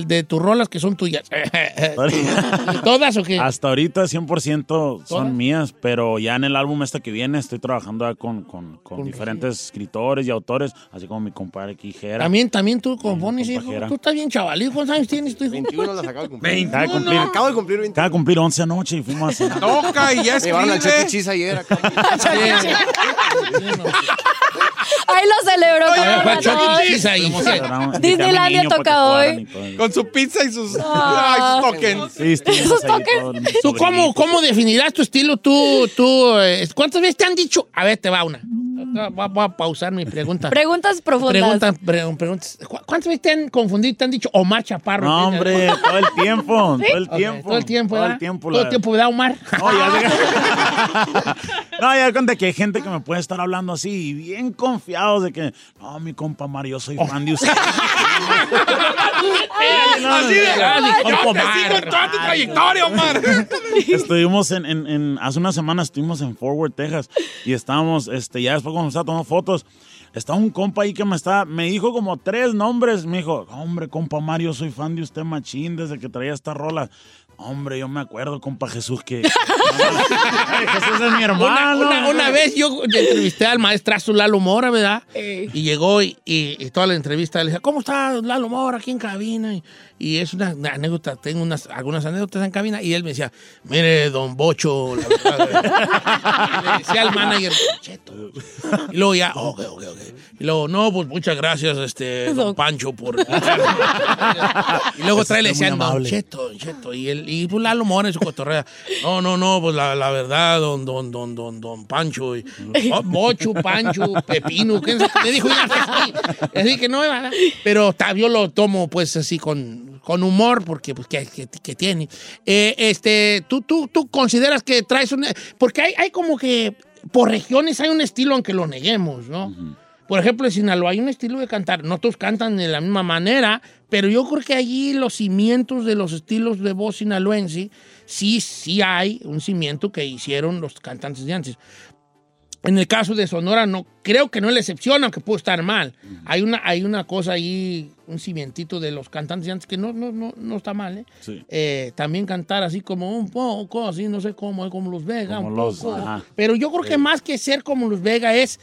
A: de, tus rolas que son tuyas? *laughs* ¿Todas o qué?
G: Hasta ahorita 100%
A: ¿Todas?
G: son mías, pero ya en el álbum este que viene estoy trabajando con, con, con
A: Con-
G: diferentes escritores y autores, así como mi compadre aquí, Jera.
A: También, también tú compones, hijo. Tú estás bien chavalito. ¿Cuántos años tienes tú, hijo?
H: 21 las acabo de cumplir.
G: Acaba de cumplir,
H: Acabo de cumplir 21.
G: acaba de cumplir 11 anoche y fuimos a cenar.
C: Toca y ya
H: Me llevaron al
C: escribe.
H: Ayer acá. *laughs*
B: Ahí lo celebró.
A: Oye,
B: Disneylandia toca hoy.
C: Con su pizza y sus,
B: Ah.
C: ay, sus tokens.
G: Sí, todos, mis
A: ¿Tú cómo, cómo definirás tu estilo? Tú, tú, eh, ¿Cuántas veces te han dicho? A ver, te va una. Voy a, voy a pausar mi pregunta.
B: Preguntas profundas.
A: Preguntas, pre- preguntas. ¿Cu- ¿Cuántas veces te han confundido? ¿Te han dicho Omar Chaparro?
G: No, hombre, *laughs* todo el tiempo, todo el tiempo.
A: Todo el tiempo,
G: Todo el tiempo.
A: Todo el tiempo, ¿verdad, Omar?
G: No, ya *laughs* No, ya cuenta que hay gente que me puede estar hablando así y bien confiados de que, no, mi compa Mario, yo soy fan de usted. *laughs*
C: Así de, yo te sigo en toda tu trayectoria, Omar.
G: estuvimos en, en- en- hace una semana estuvimos en Fort Worth, Texas, y estábamos, este, ya después cuando estaba tomando fotos, estaba un compa ahí que me está, me dijo como tres nombres, me dijo, hombre, compa Mario, soy fan de usted machín desde que traía esta rola. Hombre, yo me acuerdo, compa Jesús, que *laughs* Ay, Jesús es mi
A: Una,
G: hermano.
A: una- una vez yo entrevisté al maestro Lalo Mora, ¿verdad? Y llegó y, y- y toda la entrevista le decía, ¿cómo está Lalo Mora aquí en cabina? Y, y es una, anécdota, tengo unas, algunas anécdotas en cabina. Y él me decía, mire, don Bocho, la verdad. le decía al manager, Cheto. Y luego ya, ok, ok, ok. Y luego, no, pues muchas gracias, este, don Pancho, por... *laughs* y luego trae le decían, don. Cheto, don Cheto. Y, él, y pues Lalo Mora en su cotorrea. No, no, no, pues la, la verdad, don, don, don, don, don Pancho. Y, oh, Bocho, Pancho, Pepino. ¿qué me dijo? así, que no. Pero yo lo tomo pues así con, con humor porque pues que, que- que tiene. Eh, este, ¿tú, tú, tú consideras que traes un... Porque hay, hay como que por regiones hay un estilo aunque lo neguemos, ¿no? Por ejemplo, en Sinaloa hay un estilo de cantar. No todos cantan de la misma manera, pero yo creo que allí los cimientos de los estilos de voz sinaloense, sí, sí hay un cimiento que hicieron los cantantes de antes. En el caso de Sonora, no, creo que no es la excepción, aunque puede estar mal. Hay una, hay una cosa ahí, un cimientito de los cantantes antes que no, no, no, no está mal, ¿eh?
G: Sí.
A: Eh, también cantar así como un poco, así, no sé cómo, como los Vega.
G: Como
A: un
G: los-
A: poco.
G: ajá.
A: Pero yo creo que más que ser como los Vega es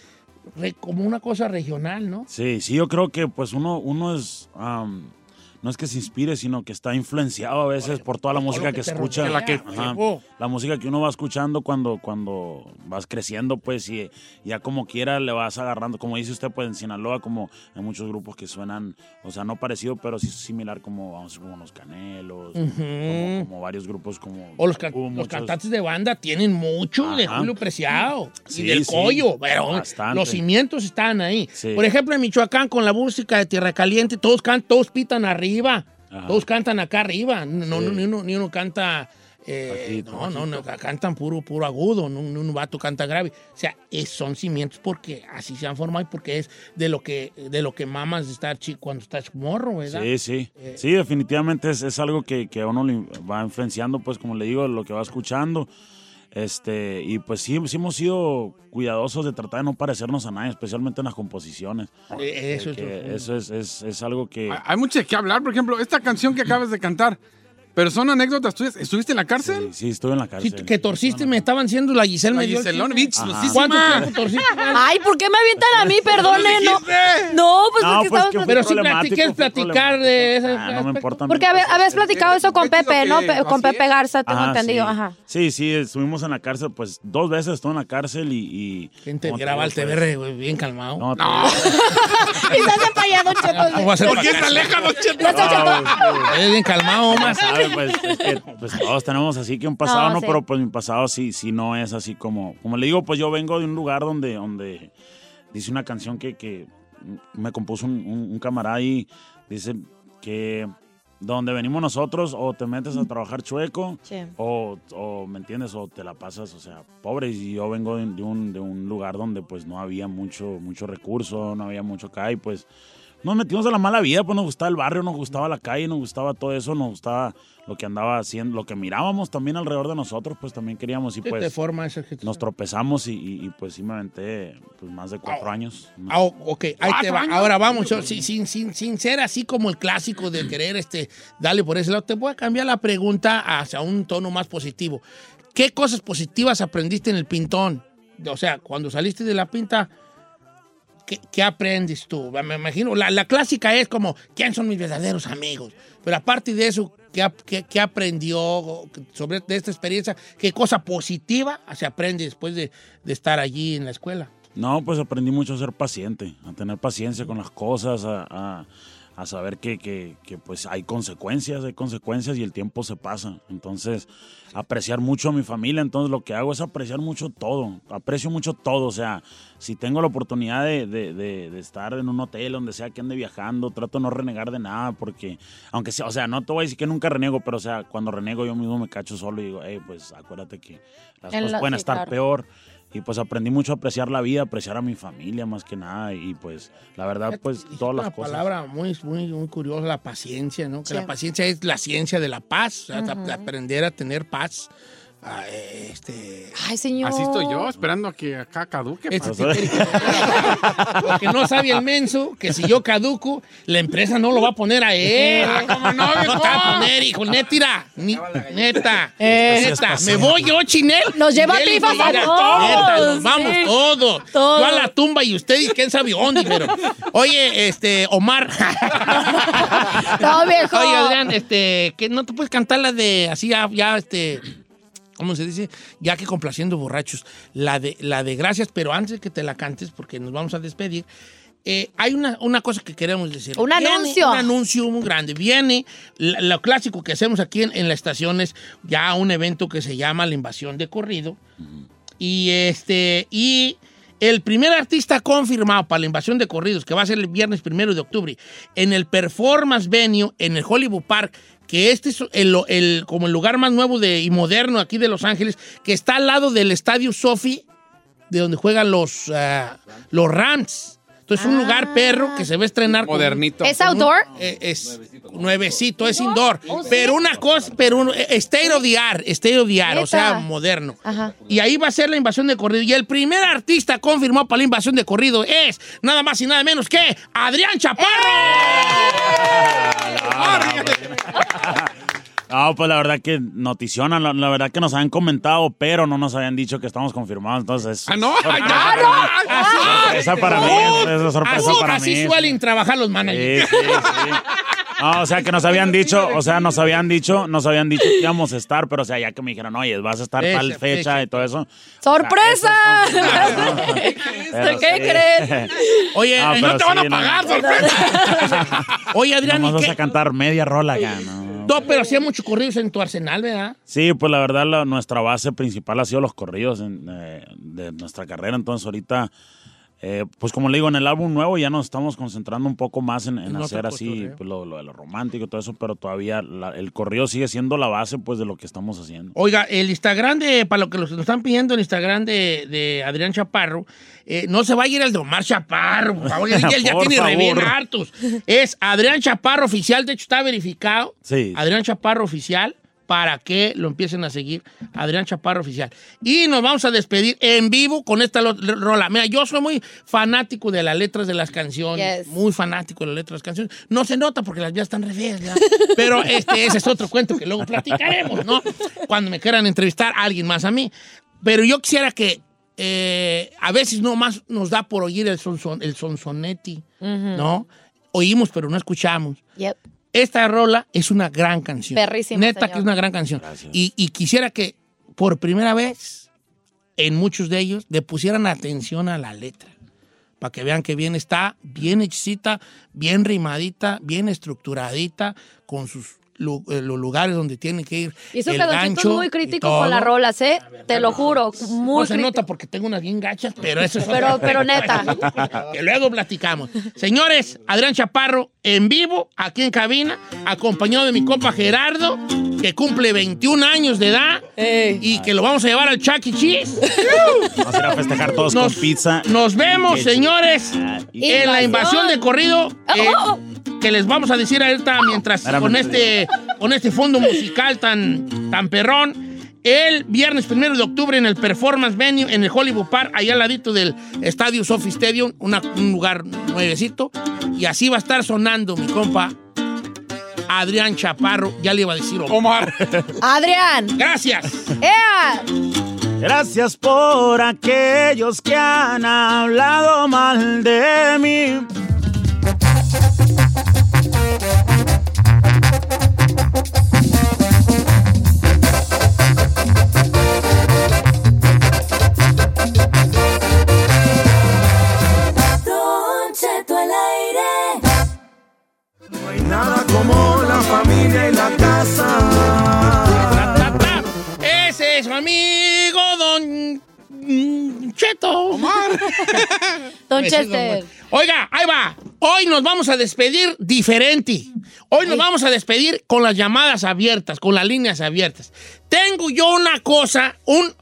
A: re- como una cosa regional, ¿no?
G: Sí, sí, yo creo que pues uno, uno es... no es que se inspire, sino que está influenciado a veces por toda la música que, escucha.
A: rodea,
G: la, que, la música que uno va escuchando cuando, cuando vas creciendo, pues, y ya como quiera le vas agarrando, como dice usted, pues en Sinaloa, como hay muchos grupos que suenan, o sea, no parecido, pero sí similar, como, vamos, como los Canelos, como, como varios grupos como...
A: O los, can- los
G: muchos-
A: cantantes de banda tienen mucho de. Julio Preciado
G: Sí,
A: y del
G: sí,
A: Coyo, pero
G: bastante.
A: los cimientos están ahí.
G: Sí.
A: Por ejemplo, en Michoacán, con la música de Tierra Caliente, todos, can, todos pitan arriba,
G: Ajá.
A: todos cantan acá arriba, no, no,
G: Sí.
A: ni, uno, ni uno canta... eh, no, no, no, cantan puro, puro agudo, no, no un vato canta grave. O sea, es- son cimientos porque así se han formado y porque es de lo que, de lo que mamas de estar chico cuando estás morro, ¿verdad?
G: Sí, sí.
A: Eh,
G: Sí, definitivamente es, es algo que, que uno va influenciando, pues como le digo, lo que va escuchando. Este, y pues sí, sí hemos sido cuidadosos de tratar de no parecernos a nadie, especialmente en las composiciones.
A: Eso
G: Que eso es, es, es algo que...
C: Hay mucho de qué hablar. Por ejemplo, esta canción que acabas de cantar. Pero son anécdotas tuyas. ¿Estuviste en la cárcel?
G: Sí, estuve en la
A: Sí,
G: cárcel.
A: que torciste, me estaban diciendo la Giselle
C: La
A: me dio el
C: Giselón losísima.
A: ¿Cuánto tiempo torciste?
B: Ay, ¿por qué me avientan a mí? Perdone, no. No, pues
G: No,
B: porque
G: pues, que fue
A: Pero si
G: problemático,
A: platiqué, platicar de ese
G: Ah, no me importa.
B: Porque habías platicado eso con Pepe, ¿no?
C: que
B: con Pepe
C: es.
B: Garza, tengo
G: Ajá,
B: entendido.
G: sí.
B: Ajá.
G: Sí, sí, estuvimos en la cárcel, pues dos veces estuve en la cárcel y... y
A: Gente graba el
G: pues,
A: TBR, güey, bien calmado.
G: No, te- *laughs*
B: Y se hace para allá, Don Cheto.
A: ¿Cómo va a ser
C: ¿Por qué se aleja, Don Cheto?
A: Es bien calmado, más. *laughs*
G: pues, es que, pues, todos tenemos así que un pasado,
B: No,
G: ¿no?
B: sí.
G: Pero pues mi pasado sí, sí no es así como, como le digo, pues yo vengo de un lugar donde, donde dice una canción que, que me compuso un, un- un camarada y dice que donde venimos nosotros o te metes a trabajar chueco
B: Sí.
G: o, o, ¿me entiendes? O te la pasas, o sea, pobre. Y yo vengo de, de un, de un lugar donde pues no había mucho, mucho recurso, no había mucho acá y pues nos metimos a la mala vida, pues nos gustaba el barrio, nos gustaba la calle, nos gustaba todo eso, nos gustaba lo que andaba haciendo, lo que mirábamos también alrededor de nosotros, pues también queríamos y
A: ¿Qué te
G: pues
A: forma que
G: nos tropezamos y, y- y, pues sí me aventé pues más de cuatro años.
A: Ah, ok, ahí te va. Ahora vamos, yo, sin, sin, sin ser así como el clásico de querer este, darle por ese lado, te voy a cambiar la pregunta hacia un tono más positivo. ¿Qué cosas positivas aprendiste en el pintón? O sea, cuando saliste de la pinta, ¿qué, qué aprendes tú? Me imagino, la, la clásica es como, ¿quién son mis verdaderos amigos? Pero aparte de eso, ¿qué, qué- qué aprendió sobre de esta experiencia? ¿Qué cosa positiva se aprende después de, de estar allí en la escuela?
G: No, pues aprendí mucho a ser paciente, a tener paciencia con las cosas, a, a- a saber que, que- que, pues hay consecuencias, hay consecuencias y el tiempo se pasa. Entonces, apreciar mucho a mi familia, entonces lo que hago es apreciar mucho todo, aprecio mucho todo, o sea, si tengo la oportunidad de, de- de- de estar en un hotel, donde sea que ande viajando, trato de no renegar de nada, porque, aunque sea, o sea, no te voy a decir que nunca reniego, pero o sea, cuando reniego yo mismo me cacho solo y digo, hey, pues acuérdate que las
B: En
G: cosas
B: la-
G: pueden
B: sí,
G: estar
B: claro.
G: peor. Y pues aprendí mucho a apreciar la vida, apreciar a mi familia más que nada. Y pues la verdad, pues todas las
A: una
G: cosas.
A: palabra muy, muy, muy curiosa, la paciencia, ¿no? Que
B: Sí.
A: la paciencia es la ciencia de la paz, o sea, aprender a tener paz. Ah, este,
B: Ay, señor.
C: Así estoy yo, esperando a que acá caduque.
A: este. Porque no sabe el menso que si yo caduco, la empresa no lo va a poner a él.
C: Ah, ¿cómo no,
A: No
C: viejo?
A: te va a poner, hijo, neta, tira. Ni- neta,
B: Eh.
A: neta. Me voy yo, Chinel.
B: Nos lleva a
A: Mira,
B: todos,
A: neta, nos vamos
B: sí.
A: todos.
B: Todos.
A: Yo a la tumba y usted, y quién sabe dónde, pero. Oye, este, Omar. *laughs*
B: No, viejo.
A: Oye, Adrián, este, que no te puedes cantar la de así ya, ya, este. ¿Cómo se dice? Ya que complaciendo borrachos. La de, la de gracias, pero antes de que te la cantes, porque nos vamos a despedir, eh, hay una, una cosa que queremos decir.
B: Un
A: Viene
B: anuncio.
A: Un anuncio muy grande. Viene la- lo clásico que hacemos aquí en, en la estación es ya un evento que se llama La Invasión de Corrido. Y este, y el primer artista confirmado para la invasión de corridos, que va a ser el viernes primero de octubre, en el Performance Venue, en el Hollywood Park, que este es el, el- como el lugar más nuevo de, y moderno aquí de Los Ángeles, que está al lado del Estadio Sophie, de donde juegan los, ah, los Rams. Entonces, es un lugar perro que se va a estrenar. con-
C: Modernito.
B: ¿Es outdoor?
A: eh, es nuevecito, es indoor. Pero una cosa, pero un, eh, state of the art, state of the art, o sea, moderno.
B: Ajá.
A: Y ahí va a ser la invasión de corrido. Y el primer artista confirmado para la invasión de corrido es nada más y nada menos que Adrián Chaparro.
G: No, pues la verdad que noticionan, la, la verdad que nos habían comentado, pero no nos habían dicho que estamos confirmados, entonces...
C: Ah, no.
G: sorpresa
C: Ah,
G: para mí, Sorpresa para mí, sorpresa
A: así
G: para
A: así
G: mí.
A: suelen trabajar los
G: Sí,
A: managers.
G: sí, sí. No, o sea, que nos habían *laughs* dicho, o sea, nos habían dicho, nos habían dicho que íbamos a estar, pero o sea, ya que me dijeron, oye, vas a estar
A: Fecha,
G: tal fecha,
A: fecha.
G: y todo eso.
B: ¡Sorpresa! *laughs*
G: Pero
B: ¿Qué
G: sí.
B: creen? *laughs*
A: Oye,
G: Ah,
A: no te van a
G: no.
A: pagar, sorpresa. Oye, Adrián,
G: Nomás
A: ¿y
G: vas
A: qué?
G: a cantar media rola acá, ¿no?
A: No, pero hacía muchos corridos en tu arsenal, ¿verdad?
G: Sí, pues la verdad la- nuestra base principal ha sido los corridos en, eh, de nuestra carrera. Entonces ahorita, eh, pues como le digo, en el álbum nuevo ya nos estamos concentrando un poco más en, hacer así pues, lo, lo de lo romántico y todo eso, pero todavía la- el corrido sigue siendo la base pues de lo que estamos haciendo.
A: Oiga, el Instagram de, para lo que nos están pidiendo, el Instagram de, de Adrián Chaparro, eh, no se va a ir el de Omar Chaparro, por favor, *laughs* él, ya
G: Por
A: tiene re bien hartos. Es Adrián Chaparro Oficial, de hecho está verificado.
G: Sí.
A: Adrián Chaparro Oficial, para que lo empiecen a seguir. Adrián Chaparro Oficial. Y nos vamos a despedir en vivo con esta rola. Mira, yo soy muy fanático de las letras de las canciones.
B: Yes.
A: Muy fanático de las letras de las canciones. No se nota porque las vías están re. *laughs* Pero este, ese es otro cuento que luego platicaremos, ¿no? Cuando me quieran entrevistar a alguien más a mí. Pero yo quisiera que eh, a veces no más nos da por oír el, sonson, el sonsonetti, ¿no? Oímos pero no escuchamos.
B: Yep.
A: Esta rola es una gran canción.
B: Perrísima,
A: Neta
B: señor.
A: que es una gran canción. Y, y quisiera que por primera vez en muchos de ellos le pusieran atención a la letra. Para que vean que bien está, bien hechicita, bien rimadita, bien estructuradita, con sus lu- eh, los lugares donde tiene que ir.
B: Y eso
A: el
B: Cheto es
A: gancho
B: muy crítico con las rolas, ¿eh? Te lo juro, muy
A: No se
B: crítico.
A: nota porque tengo unas bien gachas, pero eso es
B: Pero-
A: otra
B: pero neta. *laughs*
A: Que luego platicamos. Señores, Adrián Chaparro en vivo, aquí en cabina, acompañado de mi compa Gerardo, que cumple 21 años de edad y que lo vamos a llevar al Chuck E. Cheese. *laughs*
G: Vamos a ir a festejar todos
A: Nos-
G: con pizza.
A: Nos vemos, señores,
G: y-
A: en la invasión de corrido. eh,
B: Oh, oh,
A: que les vamos a decir ahorita mientras
G: Espérame.
A: con este, con este fondo musical tan, tan perrón. El viernes primero de octubre en el Performance Venue en el Hollywood Park, allá al ladito del Estadio Sophie Stadium, una- un lugar nuevecito. Y así va a estar sonando mi compa Adrián Chaparro. Ya le iba a decir Omar. *laughs*
B: Adrián.
A: Gracias.
B: ¡Ea!
G: Gracias por aquellos que han hablado mal de mí.
I: Don Cheto al aire.
J: Nada como la familia y la casa.
A: Ese es su amigo Don mm, Cheto. Omar. *laughs*
B: Don Chester.
A: Oiga, ahí va. Hoy nos vamos a despedir diferente. Hoy nos vamos a despedir con las llamadas abiertas, con las líneas abiertas. Tengo yo una cosa, un,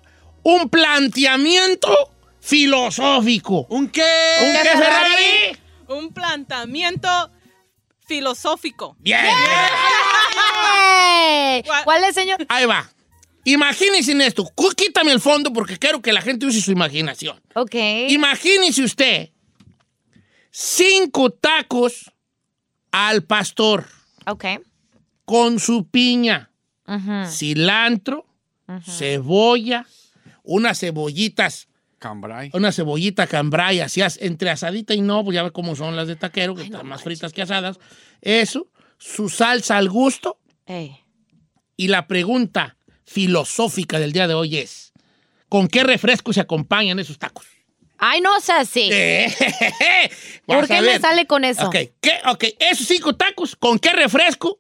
A: un planteamiento filosófico.
C: ¿Un qué?
A: ¿Un qué, Ferrari?
K: Un planteamiento filosófico.
A: Bien.
B: ¡Ey! ¿Cuál es, señor?
A: Ahí va. Imagínense en esto. Quítame el fondo porque quiero que la gente use su imaginación.
B: Ok.
A: Imagínese usted cinco tacos al pastor
B: Ok.
A: con su piña, cilantro, cebolla, unas cebollitas,
C: Cambrai.
A: una cebollita cambray, así as- entre asadita y no, pues ya ve cómo son las de taquero, que están más fritas que asadas. Eso, su salsa al gusto.
B: Ey.
A: Y la pregunta filosófica del día de hoy es, ¿con qué refresco se acompañan esos tacos?
B: Ay, no sea así. *laughs*
A: Vas
B: ¿Por qué me sale con eso?
A: Ok, ¿qué? ok, esos cinco tacos, ¿con qué refresco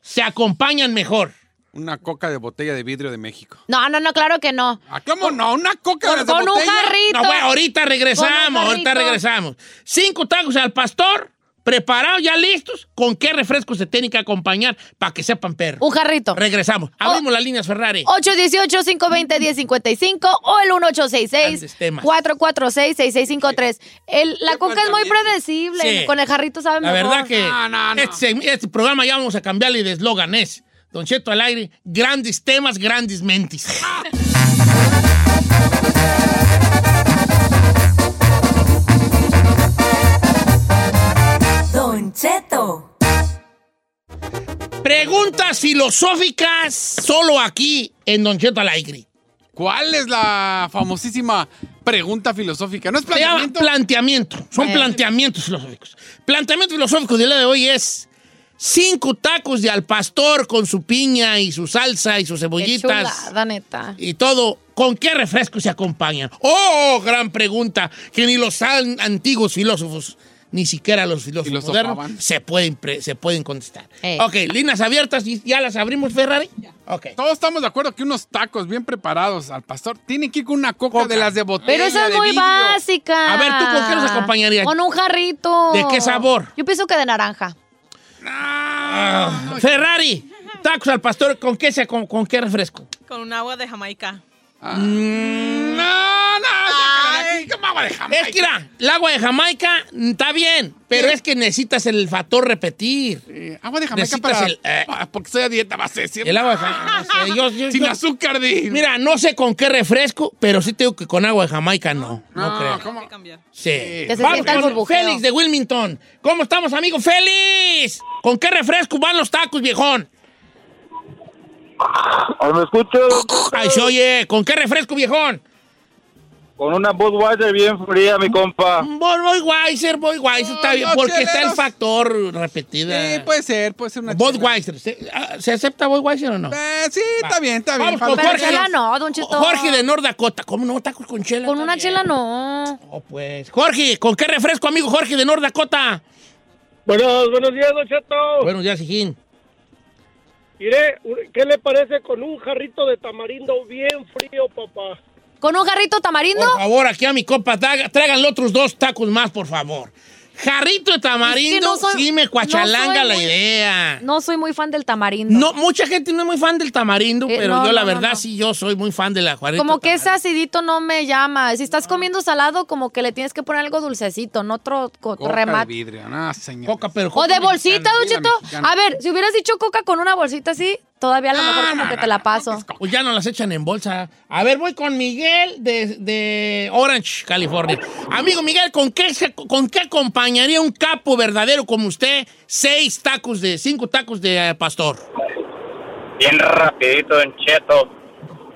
A: se acompañan mejor?
C: Una coca de botella de vidrio de México.
B: No, no, no, claro que no.
C: ¿A cómo no? ¿Una coca
B: Con,
C: de
B: con un
C: botella?
B: jarrito.
A: No, bueno, ahorita
B: Con
A: regresamos,
B: un
A: ahorita regresamos. Cinco tacos al pastor, preparados, ya listos. ¿Con qué refresco se tienen que acompañar para que sepan perro?
B: Un jarrito.
A: Regresamos. Abrimos las líneas Ferrari.
B: 818-520-1055 o el
A: Grandes temas.
B: 1866-446-6653. El- La coca es muy predecible.
A: Sí.
B: Con el jarrito sabe
A: La
B: mejor.
A: verdad que Este, este programa ya vamos a cambiarle de eslogan es Don Cheto al aire, grandes temas, grandes mentes.
I: Don Cheto.
A: Preguntas filosóficas solo aquí en Don Cheto al aire.
C: ¿Cuál es la famosísima pregunta filosófica? ¿No es
A: Se llama
C: planteamiento?
A: planteamiento. Son
B: Eh.
A: planteamientos filosóficos. Planteamiento filosófico del día de hoy es: cinco tacos de al pastor con su piña y su salsa y sus
B: Qué
A: cebollitas
B: chulada, neta.
A: y todo, ¿con qué refresco se acompañan? ¡Oh, gran pregunta! Que ni los an- antiguos filósofos, ni siquiera los filósofos modernos, se pueden, se pueden contestar.
B: Eh.
A: Ok, líneas abiertas, ¿y ¿ya las abrimos, Ferrari? Ok.
C: Todos estamos de acuerdo que unos tacos bien preparados al pastor tienen que ir con una coca, de las de botella.
B: Pero esa es muy
C: vidrio.
B: básica.
A: A ver, ¿tú con qué nos acompañarías?
B: Con un jarrito.
A: ¿De qué sabor?
B: Yo pienso que de naranja.
A: Ah, Ferrari, tacos al pastor, ¿con qué, se, con, con qué refresco?
K: Con un agua de Jamaica.
A: Mm, no, no, de ¿cómo agua de Jamaica? Es que mira, el agua de Jamaica mm, está bien, pero es que necesitas el factor repetir.
C: Eh, agua de Jamaica
A: Necesitas
C: para...
A: el, eh,
C: Ah, porque estoy a dieta, decir.
A: el agua de Jamaica. no sé, yo- yo-
C: Sin
A: yo-
C: azúcar, di.
A: Mira, no sé con qué refresco, pero sí tengo que con agua de Jamaica no. No,
C: No,
A: creo.
C: ¿cómo?
A: Sí.
B: Que se
A: Vamos con. Félix de Wilmington. ¿Cómo estamos, amigo Félix? ¿Con qué refresco van los tacos, viejón?
L: ¿Me escucho?
A: Ay, se oye, ¿con qué refresco, viejón?
L: Con una Budweiser bien fría, mi compa.
A: Voy, voy Weiser, voy Weiser, está bien, porque está el
C: cheleros.
A: factor repetida.
C: Sí, puede ser, puede ser una
A: Budweiser. ¿Se, ah, ¿se acepta Budweiser o no?
C: Eh, sí, está bien, está bien.
A: Vamos con
B: Pero
A: Jorge.
B: chela no, Don Cheto.
A: Jorge de North Dakota. ¿Cómo no? Tacos con chela.
B: Con una chela no.
A: Oh, pues. Jorge, ¿con qué refresco, amigo Jorge de North Dakota?
L: Buenos, buenos días, Don Cheto.
A: Buenos días, Hijín.
L: Mire, ¿qué le parece con un jarrito de tamarindo bien frío, papá?
B: ¿Con un jarrito tamarindo?
A: Por favor, aquí a mi copa, tráiganle otros dos tacos más, por favor. Jarrito de tamarindo,
B: Es que no soy-
A: sí me cuachalanga
B: no
A: la
B: muy-
A: idea.
B: No soy muy fan del tamarindo.
A: No, mucha gente no es muy fan del tamarindo,
B: Eh,
A: pero
B: no,
A: yo la verdad
B: no.
A: sí, yo soy muy fan de la jarrito.
B: Como que
A: de
B: ese acidito no me llama. Si estás comiendo salado, como que le tienes que poner algo dulcecito, no otro co-
C: Coca de
B: remate.
C: vidrio, no, señor.
A: Coca, pero
B: O de bolsita,
A: mexicana.
B: A ver, si hubieras dicho coca con una bolsita así, todavía a lo
A: Ah,
B: mejor como
A: no,
B: que
A: no,
B: te la
A: no,
B: paso.
A: Pues ya no las echan en bolsa. A ver, voy con Miguel de, de Orange, California. Amigo Miguel, ¿con qué, se- ¿con qué acompañaría un capo verdadero como usted seis tacos de, cinco tacos de eh, pastor?
L: Bien rapidito, Don Cheto.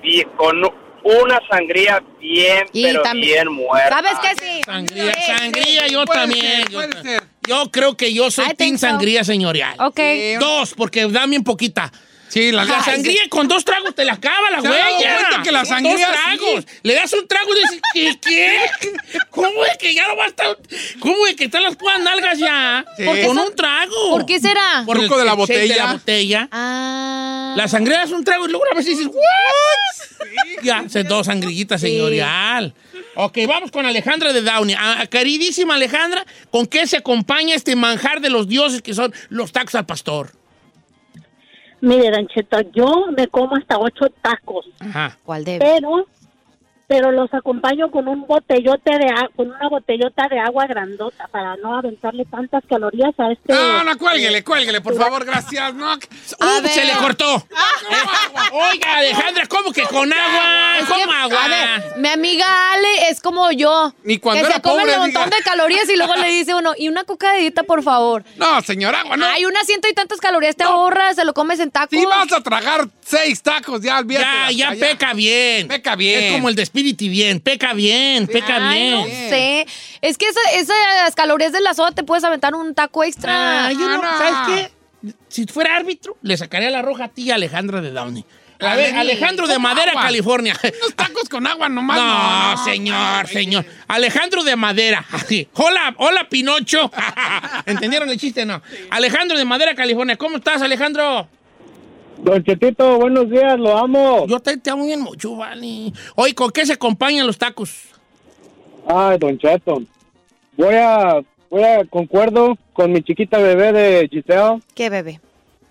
L: Y con una sangría bien,
B: Y
L: pero
B: también-
L: bien muerta.
B: ¿Sabes qué? Sí.
A: Sangría,
B: Sí,
A: sangría,
B: sí.
A: yo
C: Puede
A: también.
C: ser,
A: yo,
C: puede ser.
A: yo creo que yo soy team
B: so.
A: sangría señorial.
B: Ok.
C: Sí,
A: Dos, porque da bien poquita.
C: Sí, la,
A: La sangría con dos tragos te la acaba la
C: ¿Se ha dado
A: huella.
C: cuenta que la sangría
A: Dos tragos.
C: sí?
A: Le das un trago y dices, ¿qué? *laughs* qué? ¿Cómo es que ya no va a estar? ¿Cómo es que están las puras nalgas ya?
C: Sí.
B: ¿Por qué
A: Con
B: son-
A: un trago.
B: ¿Por qué será?
A: Por el
C: Truco de la
A: de
C: botella.
A: la botella.
B: Ah.
A: La sangría es un trago y luego a veces dices, ¿what? Ya, se dos sangrillita señorial. Ok, vamos con Alejandra de Downey. Ah, queridísima Alejandra, ¿con qué se acompaña este manjar de los dioses que son los tacos al pastor?
E: Mire, Don Cheto, yo me como hasta ocho tacos,
A: Ajá.
B: ¿Cuál debe?
E: pero pero los acompaño con un botellote de con una botellota de agua grandota para no aventarle tantas calorías a este
C: No, no, cuélguele, cuélguele, por favor, gracias. No,
A: ¡Uh! Se le cortó. Eh, Oiga, Alejandra, ¿cómo que con agua?
B: Es que,
A: ¿Cómo agua?
B: A ver, mi amiga Ale es como yo.
C: Ni cuando
B: que
C: era
B: se come
C: pobre,
B: un montón
C: diga.
B: de calorías y luego le dice uno, y una coca de dieta, por favor.
C: no, señor, agua, no.
B: Hay unas ciento y tantas calorías, te ahorras, se lo comes en tacos.
C: Si vas a tragar seis tacos, ya olvídate.
A: Ya, ya
C: allá.
A: peca bien.
C: Peca bien.
A: Es como el de Spirity bien. Peca bien, peca
B: Ay, no
A: bien.
B: sé. Es que esa- esas calorías de la soda te puedes aventar un taco extra.
A: Ah, yo no,
C: no.
A: ¿sabes qué? Si fuera árbitro, le sacaría la roja a ti Alejandra de Downey. A ver, Alejandro de
C: ¿Cómo
A: Madera,
C: agua?
A: California. *laughs*
C: Unos tacos con agua nomás.
A: No, señor, señor. Alejandro de Madera. *laughs* Hola, hola, Pinocho. *laughs* ¿Entendieron el chiste? No. Alejandro de Madera, California. ¿Cómo estás, Alejandro?
L: Don Chetito, buenos días, lo amo.
A: Yo te, te amo bien mucho, vale. Oye, ¿con qué se acompañan los tacos?
L: Ay, Don Cheto. Voy a, voy a, concuerdo con mi chiquita bebé de Giselle.
B: ¿Qué bebé?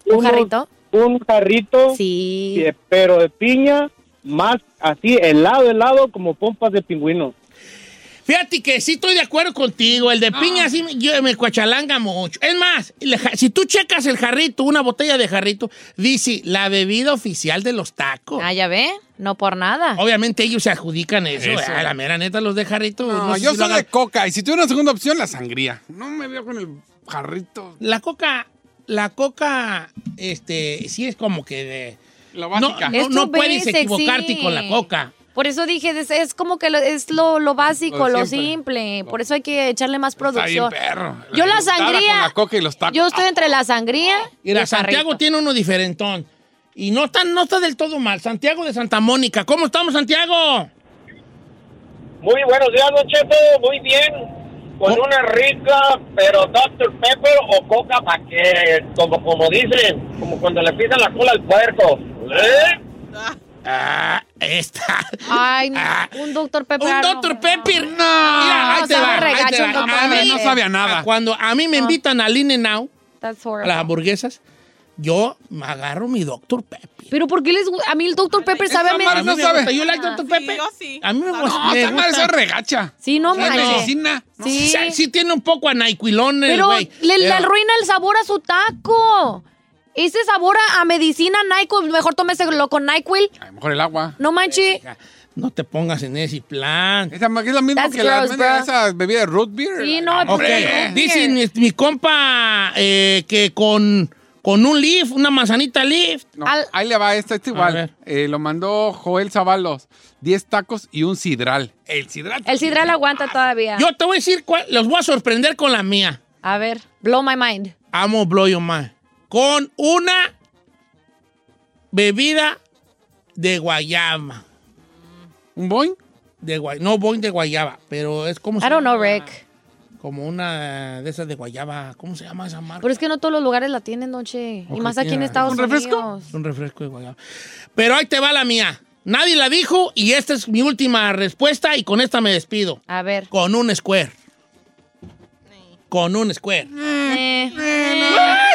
B: ¿Un
L: Unos-
B: jarrito?
L: Un jarrito,
B: Sí.
L: pero de piña, más así, helado, helado, como pompas de pingüino.
A: Fíjate que sí estoy de acuerdo contigo. El de piña sí me, yo- me cuachalanga mucho. Es más, si tú checas el jarrito, una botella de jarrito, dice la bebida oficial de los tacos.
B: Ah, ya ve, no por nada.
A: Obviamente ellos se adjudican eso.
C: Eso.
A: ¿verdad? La mera neta, los de jarrito.
C: No,
A: no sé
C: yo
A: si
C: soy
A: hagan-
C: de coca. Y si tuviera una segunda opción, la sangría. No me veo con el jarrito.
A: La coca, la coca, este, sí es como que de...
C: La
A: No,
C: básica.
A: no, no
B: tu
A: puedes
B: basic,
A: equivocarte
B: sí.
A: con la coca.
B: Por eso dije, es, es como que lo- es lo, lo básico,
C: Lo
B: simple. Por eso hay que echarle más
C: Está bien
B: producción.
C: perro.
B: Yo la sangría.
C: Con la coca y los tacos.
B: Yo estoy entre la sangría y
A: Mira,
B: el jarrito.
A: Santiago tiene uno diferentón. Y no está, no está del todo mal. Santiago de Santa Mónica. ¿Cómo estamos, Santiago?
M: Muy buenos días, Don Cheto. Muy bien. Con
A: Oh.
M: una rica, pero Dr. Pepper o coca para que, como, como dicen, como cuando le pisan la cola al puerco. ¿Eh? *laughs*
A: Ah, esta.
B: Ay, no, un doctor Pepper.
A: Un
B: no.
A: Dr. Pepper. No.
B: No,
A: Mira, ahí te
B: sabe
A: va. ahí te
B: regacho
A: va.
B: un Dr.
A: A mí-.
B: No sabe a
C: nada.
A: Cuando a mí me invitan al In and Out,
B: That's
A: a las hamburguesas, yo me agarro mi Dr. Pepper.
B: Pero ¿por qué les A mí el Dr. Pepper sabe a
A: A mí
B: medicina.
A: me gusta. Yo like Dr. Pepper. A mí me,
C: No,
A: me
C: esa madre
A: gusta.
C: es regacha.
B: Sí, no
A: Sí,
C: medicina.
B: Sí.
A: Sí, sí tiene un poco a Nyquilón el
B: Pero le, arruina el sabor a su taco. Ese sabor a, a medicina NyQuil, mejor tómeselo con NyQuil.
C: A lo mejor el agua.
B: No manches.
A: No te pongas en ese plan.
C: Esa es lo mismo
B: That's
C: que la,
B: gross, bro.
C: esa bebida de root beer.
B: Sí, no,
A: Ok,
B: porque-
A: dice mi, mi compa eh, que con, con un leaf, una manzanita leaf.
C: No, ahí le va, esta,
A: A
C: igual. Eh, lo mandó Joel Zavalos. 10 tacos y un sidral. El sidral.
B: El sidral aguanta todavía.
A: Yo te voy a decir, cuál- los voy a sorprender con la mía.
B: A ver, blow my mind.
A: Amo Blow Your Mind. Con una bebida de guayaba.
C: ¿Un boing?
A: De guay, no boing de guayaba, pero es como...
B: I don't know, Rick.
A: Como una de esas de guayaba. ¿Cómo se llama esa marca?
B: Pero es que no todos los lugares la tienen, noche. Y más aquí en Estados
A: ¿Un refresco?
B: Unidos.
A: Un refresco de guayaba. Pero ahí te va la mía. Nadie la dijo y esta es mi última respuesta y con esta me despido.
B: A ver.
A: Con un square. Con un square.
B: Eh.
A: ¡Muy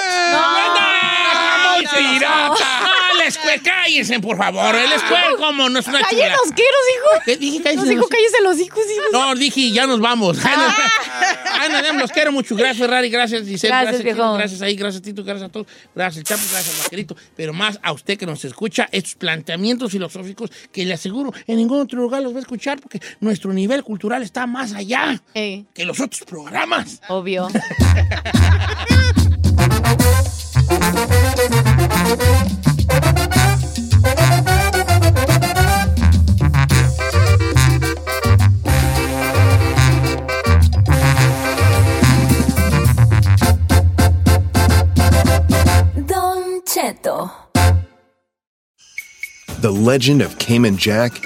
A: pirata! No, el square, cállense, por favor. El square, ¿cómo? No es una chula.
B: ¿qué nos dijo?
A: ¿Qué dije? Cállense
B: Nos dijo,
A: los-
B: cállese los hijos, hijos.
A: No, dije, ya nos vamos. Ay, nos vemos, los quiero mucho. Gracias, Ferrari. Gracias, Giselle.
B: Gracias,
A: Gracias, gracias ahí. Gracias, Tito. Gracias a todos. Gracias, Chapo. Gracias, Vaquerito. Pero más a usted que nos escucha estos planteamientos filosóficos que le aseguro en ningún otro lugar los va a escuchar porque nuestro nivel cultural está más allá
B: Eh,
A: que los otros programas.
B: obvio. *laughs*
N: The legend of Cayman Jack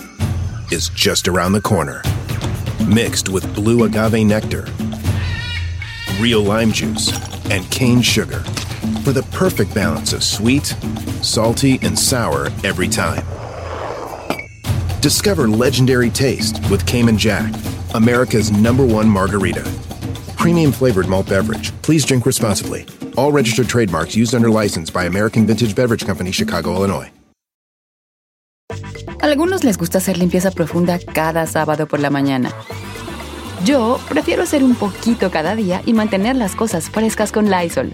N: is just around the corner. Mixed with blue agave nectar, real lime juice, and cane sugar for the perfect balance of sweet, salty, and sour every time. Discover legendary taste with Cayman Jack, America's number one margarita. Premium flavored malt beverage. Please drink responsibly. All registered trademarks used under license by American Vintage Beverage Company, Chicago, Illinois.
O: Algunos les gusta hacer limpieza profunda cada sábado por la mañana. Yo prefiero hacer un poquito cada día y mantener las cosas frescas con Lysol.